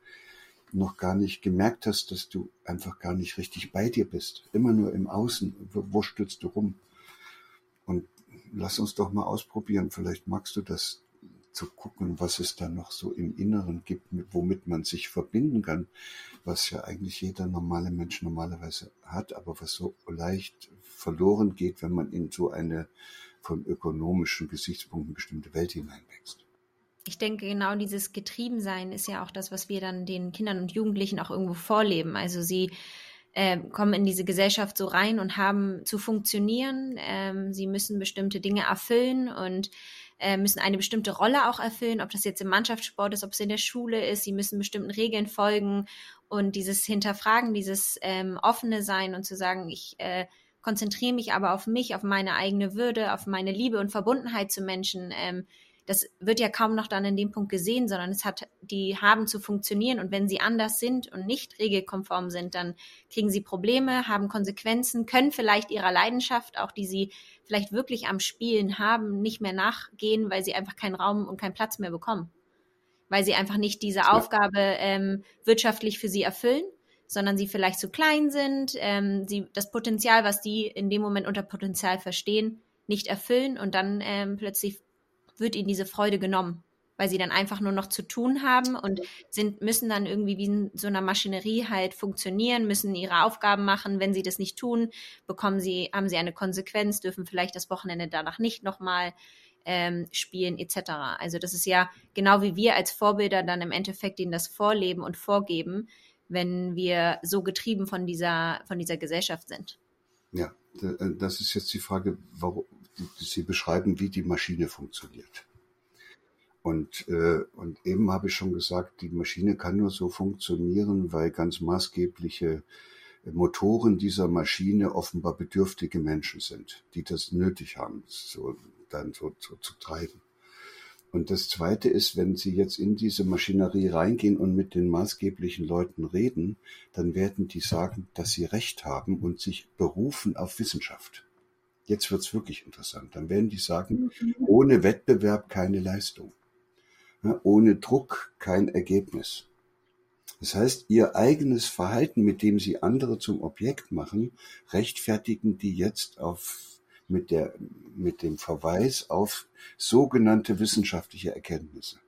noch gar nicht gemerkt hast, dass du einfach gar nicht richtig bei dir bist? Immer nur im Außen. Wo, stürzt du rum? Und lass uns doch mal ausprobieren. Vielleicht magst du das zu gucken, was es da noch so im Inneren gibt, womit man sich verbinden kann, was ja eigentlich jeder normale Mensch normalerweise hat, aber was so leicht verloren geht, wenn man in so eine von ökonomischen Gesichtspunkten bestimmte Welt hineinwächst. Ich denke, genau dieses Getriebensein ist ja auch das, was wir dann den Kindern und Jugendlichen auch irgendwo vorleben. Also sie äh, kommen in diese Gesellschaft so rein und haben zu funktionieren. Ähm, sie müssen bestimmte Dinge erfüllen und äh, müssen eine bestimmte Rolle auch erfüllen, ob das jetzt im Mannschaftssport ist, ob es in der Schule ist, sie müssen bestimmten Regeln folgen und dieses Hinterfragen, dieses ähm, offene Sein und zu sagen, ich äh, konzentriere mich aber auf mich, auf meine eigene Würde, auf meine Liebe und Verbundenheit zu Menschen. Ähm, das wird ja kaum noch dann in dem Punkt gesehen, sondern es hat, die haben zu funktionieren und wenn sie anders sind und nicht regelkonform sind, dann kriegen sie Probleme, haben Konsequenzen, können vielleicht ihrer Leidenschaft, auch die sie vielleicht wirklich am Spielen haben, nicht mehr nachgehen, weil sie einfach keinen Raum und keinen Platz mehr bekommen. Weil sie einfach nicht diese Aufgabe ähm, wirtschaftlich für sie erfüllen, sondern sie vielleicht zu klein sind, ähm, sie das Potenzial, was die in dem Moment unter Potenzial verstehen, nicht erfüllen und dann ähm, plötzlich wird ihnen diese Freude genommen, weil sie dann einfach nur noch zu tun haben und sind, müssen dann irgendwie wie in so einer Maschinerie halt funktionieren, müssen ihre Aufgaben machen. Wenn sie das nicht tun, bekommen sie, haben sie eine Konsequenz, dürfen vielleicht das Wochenende danach nicht nochmal ähm, spielen, etc. Also das ist ja genau wie wir als Vorbilder dann im Endeffekt ihnen das vorleben und vorgeben, wenn wir so getrieben von dieser, von dieser Gesellschaft sind. Ja, das ist jetzt die Frage, warum, Sie beschreiben, wie die Maschine funktioniert. Und, äh, und eben habe ich schon gesagt, die Maschine kann nur so funktionieren, weil ganz maßgebliche Motoren dieser Maschine offenbar bedürftige Menschen sind, die das nötig haben, so dann so, so zu treiben. Und das Zweite ist, wenn Sie jetzt in diese Maschinerie reingehen und mit den maßgeblichen Leuten reden, dann werden die sagen, dass sie Recht haben und sich berufen auf Wissenschaft. Jetzt wird's wirklich interessant. Dann werden die sagen, mhm. ohne Wettbewerb keine Leistung. ohne Druck kein Ergebnis. Das heißt, ihr eigenes Verhalten, mit dem sie andere zum Objekt machen, rechtfertigen die jetzt auf, mit der, mit dem Verweis auf sogenannte wissenschaftliche Erkenntnisse.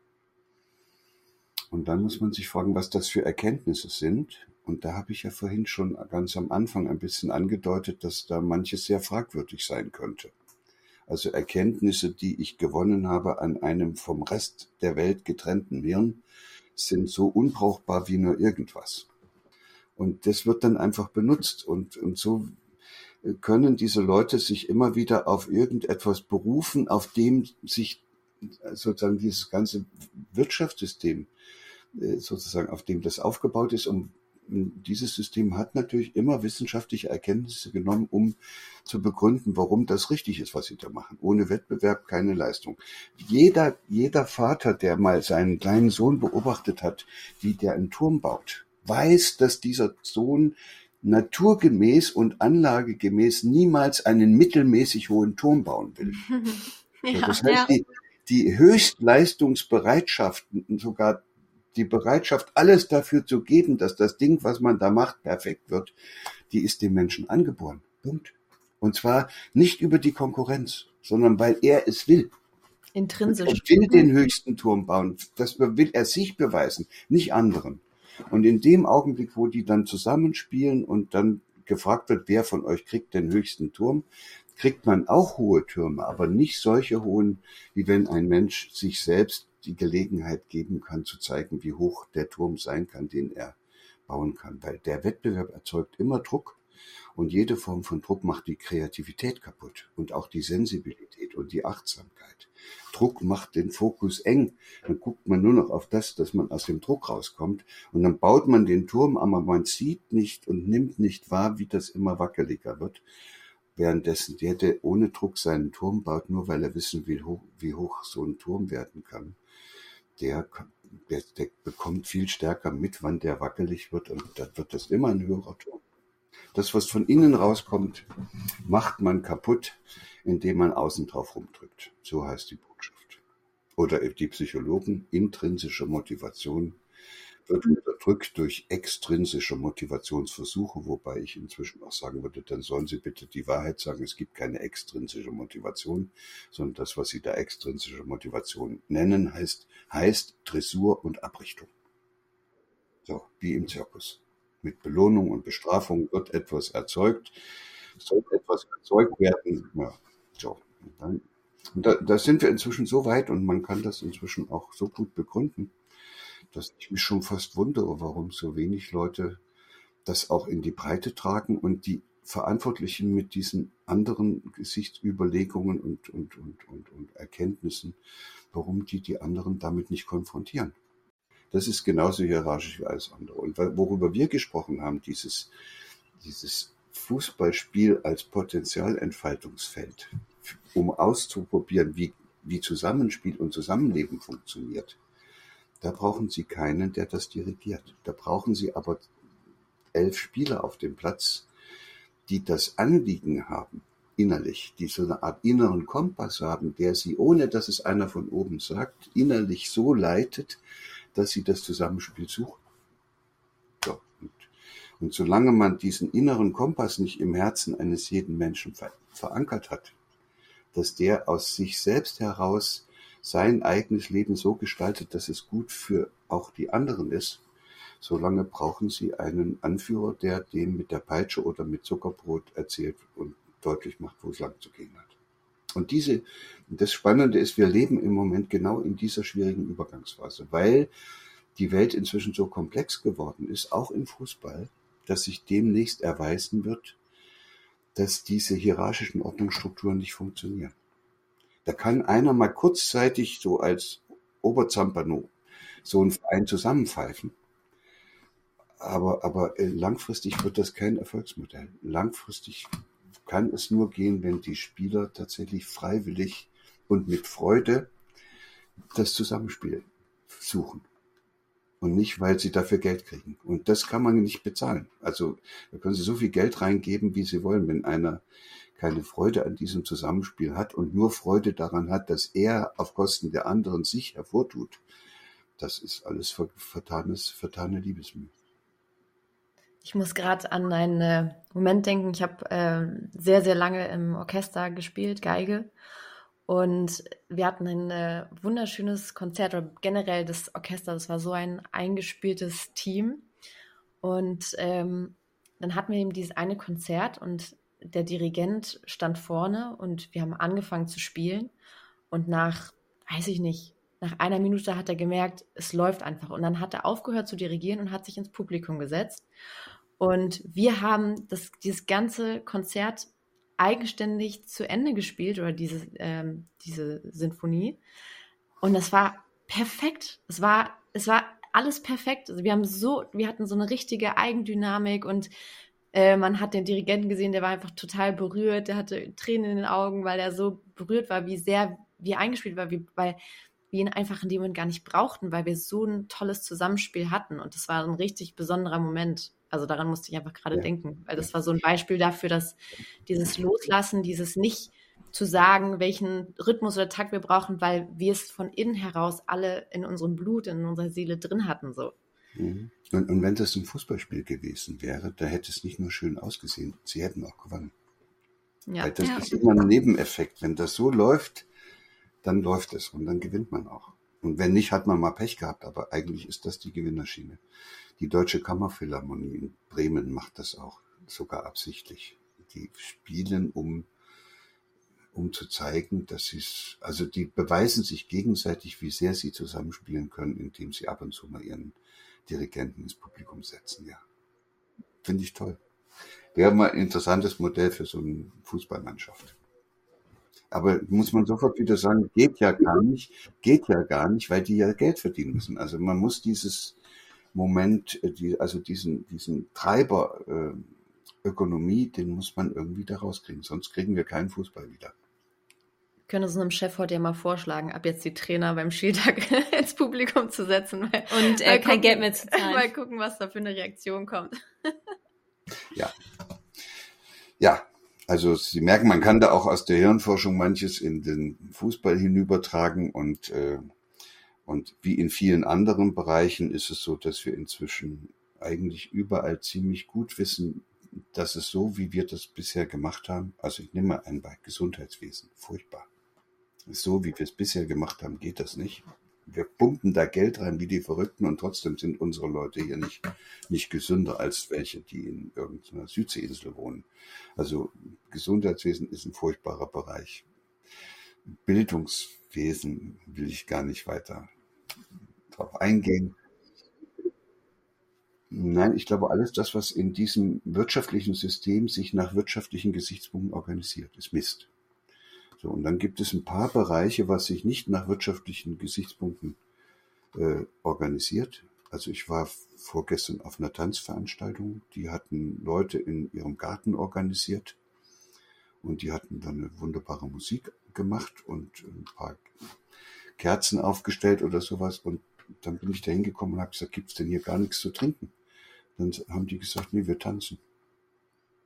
Und dann muss man sich fragen, was das für Erkenntnisse sind und da habe ich ja vorhin schon ganz am Anfang ein bisschen angedeutet, dass da manches sehr fragwürdig sein könnte. Also Erkenntnisse, die ich gewonnen habe an einem vom Rest der Welt getrennten Hirn, sind so unbrauchbar wie nur irgendwas. Und das wird dann einfach benutzt und, und so können diese Leute sich immer wieder auf irgendetwas berufen, auf dem sich sozusagen dieses ganze Wirtschaftssystem äh, sozusagen, auf dem das aufgebaut ist, um dieses System hat natürlich immer wissenschaftliche Erkenntnisse genommen, um zu begründen, warum das richtig ist, was sie da machen. Ohne Wettbewerb keine Leistung. Jeder, jeder Vater, der mal seinen kleinen Sohn beobachtet hat, wie der einen Turm baut, weiß, dass dieser Sohn naturgemäß und anlagegemäß niemals einen mittelmäßig hohen Turm bauen will. ja, das heißt, ja. die, die Höchstleistungsbereitschaft, sogar die Bereitschaft, alles dafür zu geben, dass das Ding, was man da macht, perfekt wird, die ist dem Menschen angeboren. Punkt. Und zwar nicht über die Konkurrenz, sondern weil er es will. Intrinsisch. Er will den höchsten Turm bauen. Das will er sich beweisen, nicht anderen. Und in dem Augenblick, wo die dann zusammenspielen und dann gefragt wird, wer von euch kriegt den höchsten Turm, kriegt man auch hohe Türme, aber nicht solche hohen, wie wenn ein Mensch sich selbst die Gelegenheit geben kann, zu zeigen, wie hoch der Turm sein kann, den er bauen kann. Weil der Wettbewerb erzeugt immer Druck und jede Form von Druck macht die Kreativität kaputt und auch die Sensibilität und die Achtsamkeit. Druck macht den Fokus eng. Dann guckt man nur noch auf das, dass man aus dem Druck rauskommt und dann baut man den Turm, aber man sieht nicht und nimmt nicht wahr, wie das immer wackeliger wird. Währenddessen der, der ohne Druck seinen Turm baut, nur weil er wissen will, wie hoch so ein Turm werden kann, der, der, der bekommt viel stärker mit, wann der wackelig wird und dann wird das immer ein höherer Turm. Das, was von innen rauskommt, macht man kaputt, indem man außen drauf rumdrückt. So heißt die Botschaft. Oder die Psychologen, intrinsische Motivation wird unterdrückt durch extrinsische Motivationsversuche, wobei ich inzwischen auch sagen würde, dann sollen Sie bitte die Wahrheit sagen, es gibt keine extrinsische Motivation, sondern das, was Sie da extrinsische Motivation nennen, heißt, heißt Dressur und Abrichtung. So, wie im Zirkus. Mit Belohnung und Bestrafung wird etwas erzeugt, soll etwas erzeugt werden. Ja, so. Und dann, und da, da sind wir inzwischen so weit und man kann das inzwischen auch so gut begründen, dass ich mich schon fast wundere, warum so wenig Leute das auch in die Breite tragen und die Verantwortlichen mit diesen anderen Gesichtsüberlegungen und, und, und, und, und Erkenntnissen, warum die die anderen damit nicht konfrontieren. Das ist genauso hierarchisch wie alles andere. Und worüber wir gesprochen haben, dieses, dieses Fußballspiel als Potenzialentfaltungsfeld, um auszuprobieren, wie, wie Zusammenspiel und Zusammenleben funktioniert, da brauchen Sie keinen, der das dirigiert. Da brauchen Sie aber elf Spieler auf dem Platz, die das Anliegen haben, innerlich, die so eine Art inneren Kompass haben, der sie, ohne dass es einer von oben sagt, innerlich so leitet, dass sie das Zusammenspiel suchen. So. Und, und solange man diesen inneren Kompass nicht im Herzen eines jeden Menschen ver verankert hat, dass der aus sich selbst heraus sein eigenes Leben so gestaltet, dass es gut für auch die anderen ist, solange brauchen sie einen Anführer, der dem mit der Peitsche oder mit Zuckerbrot erzählt und deutlich macht, wo es lang zu gehen hat. Und diese, das Spannende ist, wir leben im Moment genau in dieser schwierigen Übergangsphase, weil die Welt inzwischen so komplex geworden ist, auch im Fußball, dass sich demnächst erweisen wird, dass diese hierarchischen Ordnungsstrukturen nicht funktionieren. Da kann einer mal kurzzeitig so als Oberzampano so einen Verein zusammenpfeifen. Aber, aber äh, langfristig wird das kein Erfolgsmodell. Langfristig kann es nur gehen, wenn die Spieler tatsächlich freiwillig und mit Freude das Zusammenspiel suchen. Und nicht, weil sie dafür Geld kriegen. Und das kann man nicht bezahlen. Also da können sie so viel Geld reingeben, wie sie wollen. Wenn einer keine Freude an diesem Zusammenspiel hat und nur Freude daran hat, dass er auf Kosten der anderen sich hervortut, das ist alles vertanes, vertane Liebesmühe. Ich muss gerade an einen äh, Moment denken. Ich habe äh, sehr, sehr lange im Orchester gespielt, Geige. Und wir hatten ein äh, wunderschönes Konzert, oder generell das Orchester, das war so ein eingespieltes Team. Und ähm, dann hatten wir eben dieses eine Konzert und der Dirigent stand vorne und wir haben angefangen zu spielen. Und nach, weiß ich nicht, nach einer Minute hat er gemerkt, es läuft einfach. Und dann hat er aufgehört zu dirigieren und hat sich ins Publikum gesetzt. Und wir haben das, dieses ganze Konzert eigenständig zu Ende gespielt oder diese, ähm, diese Sinfonie. Und das war perfekt. Es war, es war alles perfekt. Also wir haben so, wir hatten so eine richtige Eigendynamik und äh, man hat den Dirigenten gesehen, der war einfach total berührt, der hatte Tränen in den Augen, weil er so berührt war, wie sehr wir eingespielt war, wie, weil wir ihn einfach in dem Moment gar nicht brauchten, weil wir so ein tolles Zusammenspiel hatten. Und das war ein richtig besonderer Moment. Also daran musste ich einfach gerade ja. denken, weil das war so ein Beispiel dafür, dass dieses Loslassen, dieses nicht zu sagen, welchen Rhythmus oder Takt wir brauchen, weil wir es von innen heraus alle in unserem Blut, in unserer Seele drin hatten. So. Mhm. Und, und wenn das ein Fußballspiel gewesen wäre, da hätte es nicht nur schön ausgesehen, sie hätten auch gewonnen. Ja. Weil das ja. ist immer ein Nebeneffekt. Wenn das so läuft, dann läuft es und dann gewinnt man auch. Und wenn nicht, hat man mal Pech gehabt, aber eigentlich ist das die Gewinnerschiene. Die Deutsche Kammerphilharmonie in Bremen macht das auch, sogar absichtlich. Die spielen, um, um zu zeigen, dass sie es, also die beweisen sich gegenseitig, wie sehr sie zusammenspielen können, indem sie ab und zu mal ihren Dirigenten ins Publikum setzen, ja. Finde ich toll. Wäre mal ein interessantes Modell für so eine Fußballmannschaft. Aber muss man sofort wieder sagen, geht ja gar nicht, geht ja gar nicht, weil die ja Geld verdienen müssen. Also man muss dieses Moment, äh, die, also diesen, diesen Treiber äh, Ökonomie, den muss man irgendwie da rauskriegen, sonst kriegen wir keinen Fußball wieder können es einem Chef heute ja mal vorschlagen, ab jetzt die Trainer beim Spieltag ins Publikum zu setzen. Weil, und äh, kein gucken, Geld mehr zu zahlen. Mal gucken, was da für eine Reaktion kommt. ja, Ja, also Sie merken, man kann da auch aus der Hirnforschung manches in den Fußball hinübertragen und, äh, und wie in vielen anderen Bereichen ist es so, dass wir inzwischen eigentlich überall ziemlich gut wissen, dass es so, wie wir das bisher gemacht haben, also ich nehme mal ein bei Gesundheitswesen, furchtbar. So, wie wir es bisher gemacht haben, geht das nicht wir pumpen da Geld rein wie die Verrückten und trotzdem sind unsere Leute hier nicht, nicht gesünder als welche, die in irgendeiner Südseeinsel wohnen. Also Gesundheitswesen ist ein furchtbarer Bereich. Bildungswesen will ich gar nicht weiter drauf eingehen. Nein, ich glaube, alles das, was in diesem wirtschaftlichen System sich nach wirtschaftlichen Gesichtspunkten organisiert, ist Mist. So, und dann gibt es ein paar Bereiche, was sich nicht nach wirtschaftlichen Gesichtspunkten äh, organisiert. Also ich war vorgestern auf einer Tanzveranstaltung, die hatten Leute in ihrem Garten organisiert und die hatten dann eine wunderbare Musik gemacht und ein paar Kerzen aufgestellt oder sowas und dann bin ich da hingekommen und habe gesagt, gibt's denn hier gar nichts zu trinken? Dann haben die gesagt, nee, wir tanzen.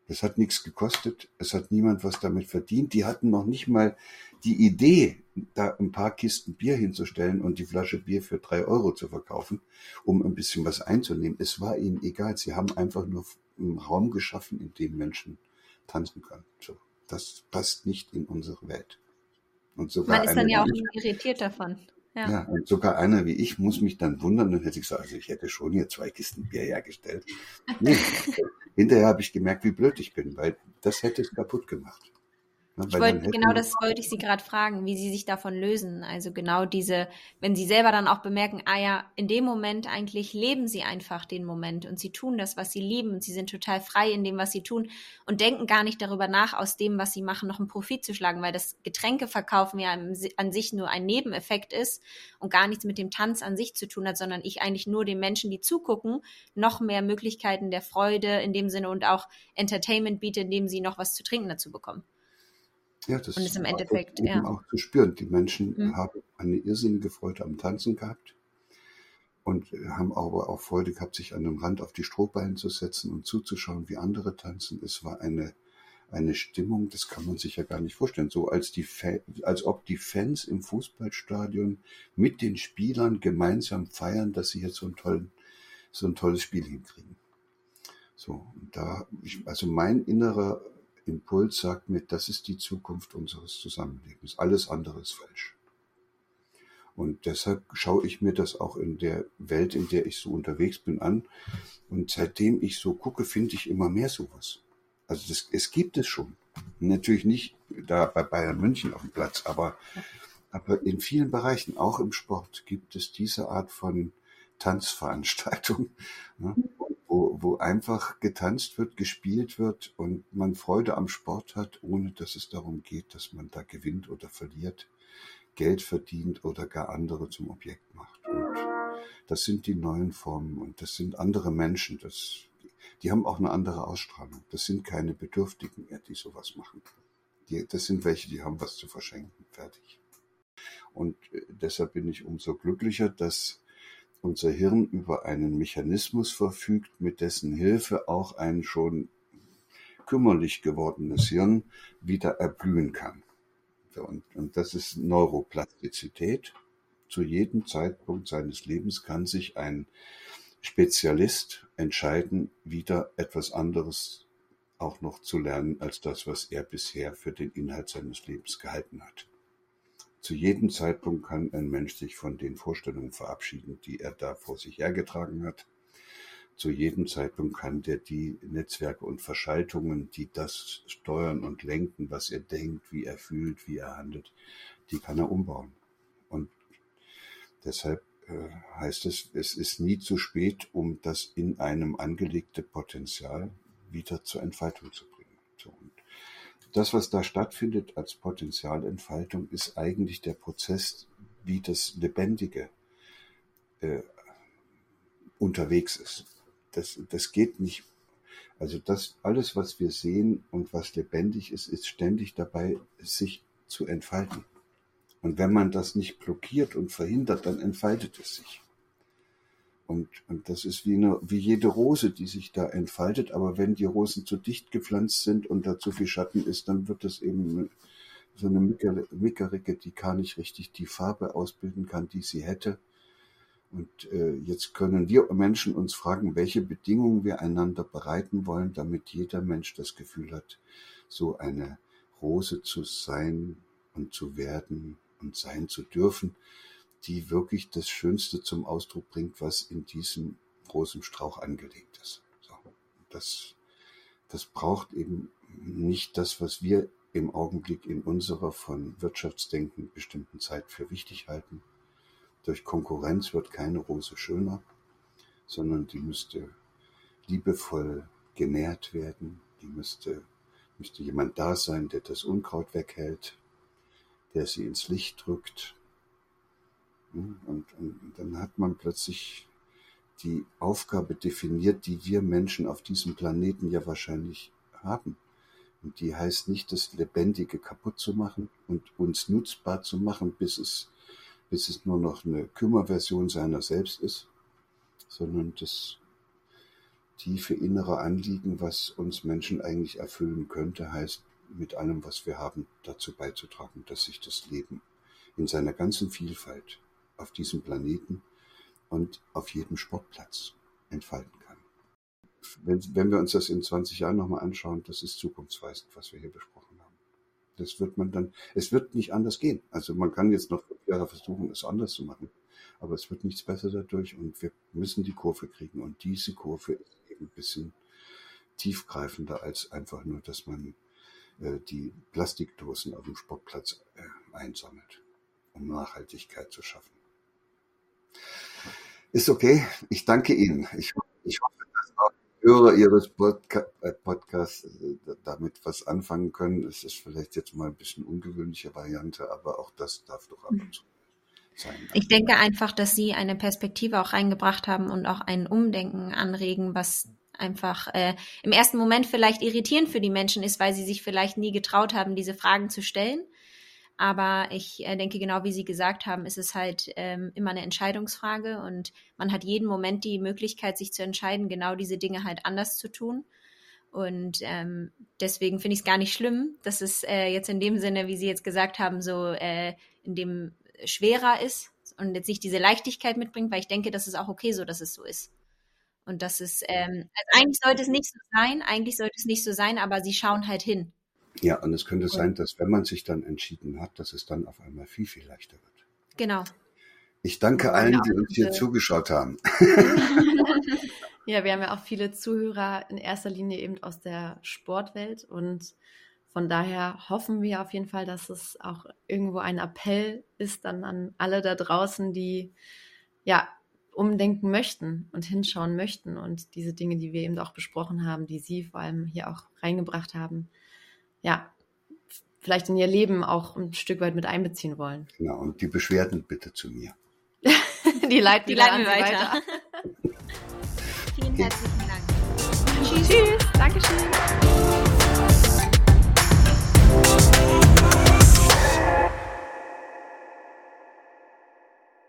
Es hat nichts gekostet, es hat niemand was damit verdient. Die hatten noch nicht mal die Idee, da ein paar Kisten Bier hinzustellen und die Flasche Bier für drei Euro zu verkaufen, um ein bisschen was einzunehmen. Es war ihnen egal. Sie haben einfach nur einen Raum geschaffen, in dem Menschen tanzen können. So, das passt nicht in unsere Welt. Und sogar Man ist dann ja auch irritiert davon. Ja. ja. und sogar einer wie ich muss mich dann wundern, dann hätte ich gesagt, also ich hätte schon hier zwei Kisten Bier hergestellt. Nee, hinterher habe ich gemerkt, wie blöd ich bin, weil das hätte es kaputt gemacht. Ich wollte, genau das wollte ich Sie gerade fragen, wie Sie sich davon lösen. Also genau diese, wenn Sie selber dann auch bemerken, ah ja, in dem Moment eigentlich leben Sie einfach den Moment und Sie tun das, was Sie lieben und Sie sind total frei in dem, was Sie tun und denken gar nicht darüber nach, aus dem, was Sie machen, noch einen Profit zu schlagen, weil das Getränkeverkaufen ja an sich nur ein Nebeneffekt ist und gar nichts mit dem Tanz an sich zu tun hat, sondern ich eigentlich nur den Menschen, die zugucken, noch mehr Möglichkeiten der Freude in dem Sinne und auch Entertainment biete, indem sie noch was zu trinken dazu bekommen. Ja, das und ist im Endeffekt ja. auch zu spüren. Die Menschen mhm. haben eine irrsinnige Freude am Tanzen gehabt und haben aber auch Freude gehabt, sich an den Rand auf die Strohballen zu setzen und zuzuschauen, wie andere tanzen. Es war eine eine Stimmung, das kann man sich ja gar nicht vorstellen. So als die, als ob die Fans im Fußballstadion mit den Spielern gemeinsam feiern, dass sie jetzt so ein tollen, so ein tolles Spiel hinkriegen. So, und da, ich, also mein innerer Impuls sagt mir, das ist die Zukunft unseres Zusammenlebens. Alles andere ist falsch. Und deshalb schaue ich mir das auch in der Welt, in der ich so unterwegs bin, an. Und seitdem ich so gucke, finde ich immer mehr sowas. Also das, es gibt es schon. Natürlich nicht da bei Bayern München auf dem Platz, aber, aber in vielen Bereichen, auch im Sport, gibt es diese Art von Tanzveranstaltung. wo, wo einfach getanzt wird, gespielt wird und man Freude am Sport hat, ohne dass es darum geht, dass man da gewinnt oder verliert, Geld verdient oder gar andere zum Objekt macht. Und das sind die neuen Formen und das sind andere Menschen. Das, die haben auch eine andere Ausstrahlung. Das sind keine Bedürftigen mehr, die sowas machen. Die, das sind welche, die haben was zu verschenken. Fertig. Und äh, deshalb bin ich umso glücklicher, dass unser Hirn über einen Mechanismus verfügt, mit dessen Hilfe auch ein schon kümmerlich gewordenes Hirn wieder erblühen kann. Und, und das ist Neuroplastizität. Zu jedem Zeitpunkt seines Lebens kann sich ein Spezialist entscheiden, wieder etwas anderes auch noch zu lernen als das, was er bisher für den Inhalt seines Lebens gehalten hat. Zu jedem Zeitpunkt kann ein Mensch sich von den Vorstellungen verabschieden, die er da vor sich hergetragen hat. Zu jedem Zeitpunkt kann der die Netzwerke und Verschaltungen, die das steuern und lenken, was er denkt, wie er fühlt, wie er handelt, die kann er umbauen. Und deshalb äh, heißt es, es ist nie zu spät, um das in einem angelegte Potenzial wieder zur Entfaltung zu bringen. So, und das, was da stattfindet als Potenzialentfaltung, ist eigentlich der Prozess, wie das Lebendige äh, unterwegs ist. Das, das geht nicht. Also das alles, was wir sehen und was lebendig ist, ist ständig dabei, sich zu entfalten. Und wenn man das nicht blockiert und verhindert, dann entfaltet es sich. Und, und das ist wie, eine, wie jede Rose, die sich da entfaltet. Aber wenn die Rosen zu dicht gepflanzt sind und da zu viel Schatten ist, dann wird das eben so eine Mickericke, die gar nicht richtig die Farbe ausbilden kann, die sie hätte. Und äh, jetzt können wir Menschen uns fragen, welche Bedingungen wir einander bereiten wollen, damit jeder Mensch das Gefühl hat, so eine Rose zu sein und zu werden und sein zu dürfen, die wirklich das Schönste zum Ausdruck bringt, was in diesem großen Strauch angelegt ist. So, das, das braucht eben nicht das, was wir im Augenblick in unserer von Wirtschaftsdenken bestimmten Zeit für wichtig halten. Durch Konkurrenz wird keine Rose schöner, sondern die müsste liebevoll genährt werden, die müsste, müsste jemand da sein, der das Unkraut weghält, der sie ins Licht drückt, und, und, und dann hat man plötzlich die Aufgabe definiert, die wir Menschen auf diesem Planeten ja wahrscheinlich haben. Und die heißt nicht, das Lebendige kaputt zu machen und uns nutzbar zu machen, bis es, bis es nur noch eine Kümmerversion seiner selbst ist, sondern das tiefe innere Anliegen, was uns Menschen eigentlich erfüllen könnte, heißt, mit allem, was wir haben, dazu beizutragen, dass sich das Leben in seiner ganzen Vielfalt auf diesem Planeten und auf jedem Sportplatz entfalten kann. Wenn, wenn wir uns das in 20 Jahren nochmal anschauen, das ist zukunftsweisend, was wir hier besprochen haben. Das wird man dann, es wird nicht anders gehen. Also man kann jetzt noch versuchen, es anders zu machen, aber es wird nichts besser dadurch und wir müssen die Kurve kriegen und diese Kurve ist eben ein bisschen tiefgreifender als einfach nur, dass man äh, die Plastikdosen auf dem Sportplatz äh, einsammelt, um Nachhaltigkeit zu schaffen. Ist okay. Ich danke Ihnen. Ich, ich hoffe, dass auch Hörer Ihres Podca äh, Podcasts äh, damit was anfangen können. Es ist vielleicht jetzt mal ein bisschen ungewöhnliche Variante, aber auch das darf doch ab und zu sein. Ich denke einfach, dass Sie eine Perspektive auch reingebracht haben und auch ein Umdenken anregen, was einfach äh, im ersten Moment vielleicht irritierend für die Menschen ist, weil sie sich vielleicht nie getraut haben, diese Fragen zu stellen. Aber ich äh, denke, genau wie Sie gesagt haben, ist es halt ähm, immer eine Entscheidungsfrage und man hat jeden Moment die Möglichkeit, sich zu entscheiden, genau diese Dinge halt anders zu tun. Und ähm, deswegen finde ich es gar nicht schlimm, dass es äh, jetzt in dem Sinne, wie Sie jetzt gesagt haben, so äh, in dem schwerer ist und jetzt nicht diese Leichtigkeit mitbringt, weil ich denke, das ist auch okay so, dass es so ist. Und das ist, ähm, also eigentlich sollte es nicht so sein, eigentlich sollte es nicht so sein, aber sie schauen halt hin. Ja, und es könnte sein, dass wenn man sich dann entschieden hat, dass es dann auf einmal viel, viel leichter wird. Genau. Ich danke allen, genau. die uns hier zugeschaut haben. ja, wir haben ja auch viele Zuhörer in erster Linie eben aus der Sportwelt und von daher hoffen wir auf jeden Fall, dass es auch irgendwo ein Appell ist dann an alle da draußen, die ja umdenken möchten und hinschauen möchten und diese Dinge, die wir eben auch besprochen haben, die Sie vor allem hier auch reingebracht haben, ja, vielleicht in ihr Leben auch ein Stück weit mit einbeziehen wollen. Genau, und die Beschwerden bitte zu mir. die leiten, die leiten wir weiter. weiter. Vielen herzlichen Dank. Tschüss. Tschüss. Dankeschön.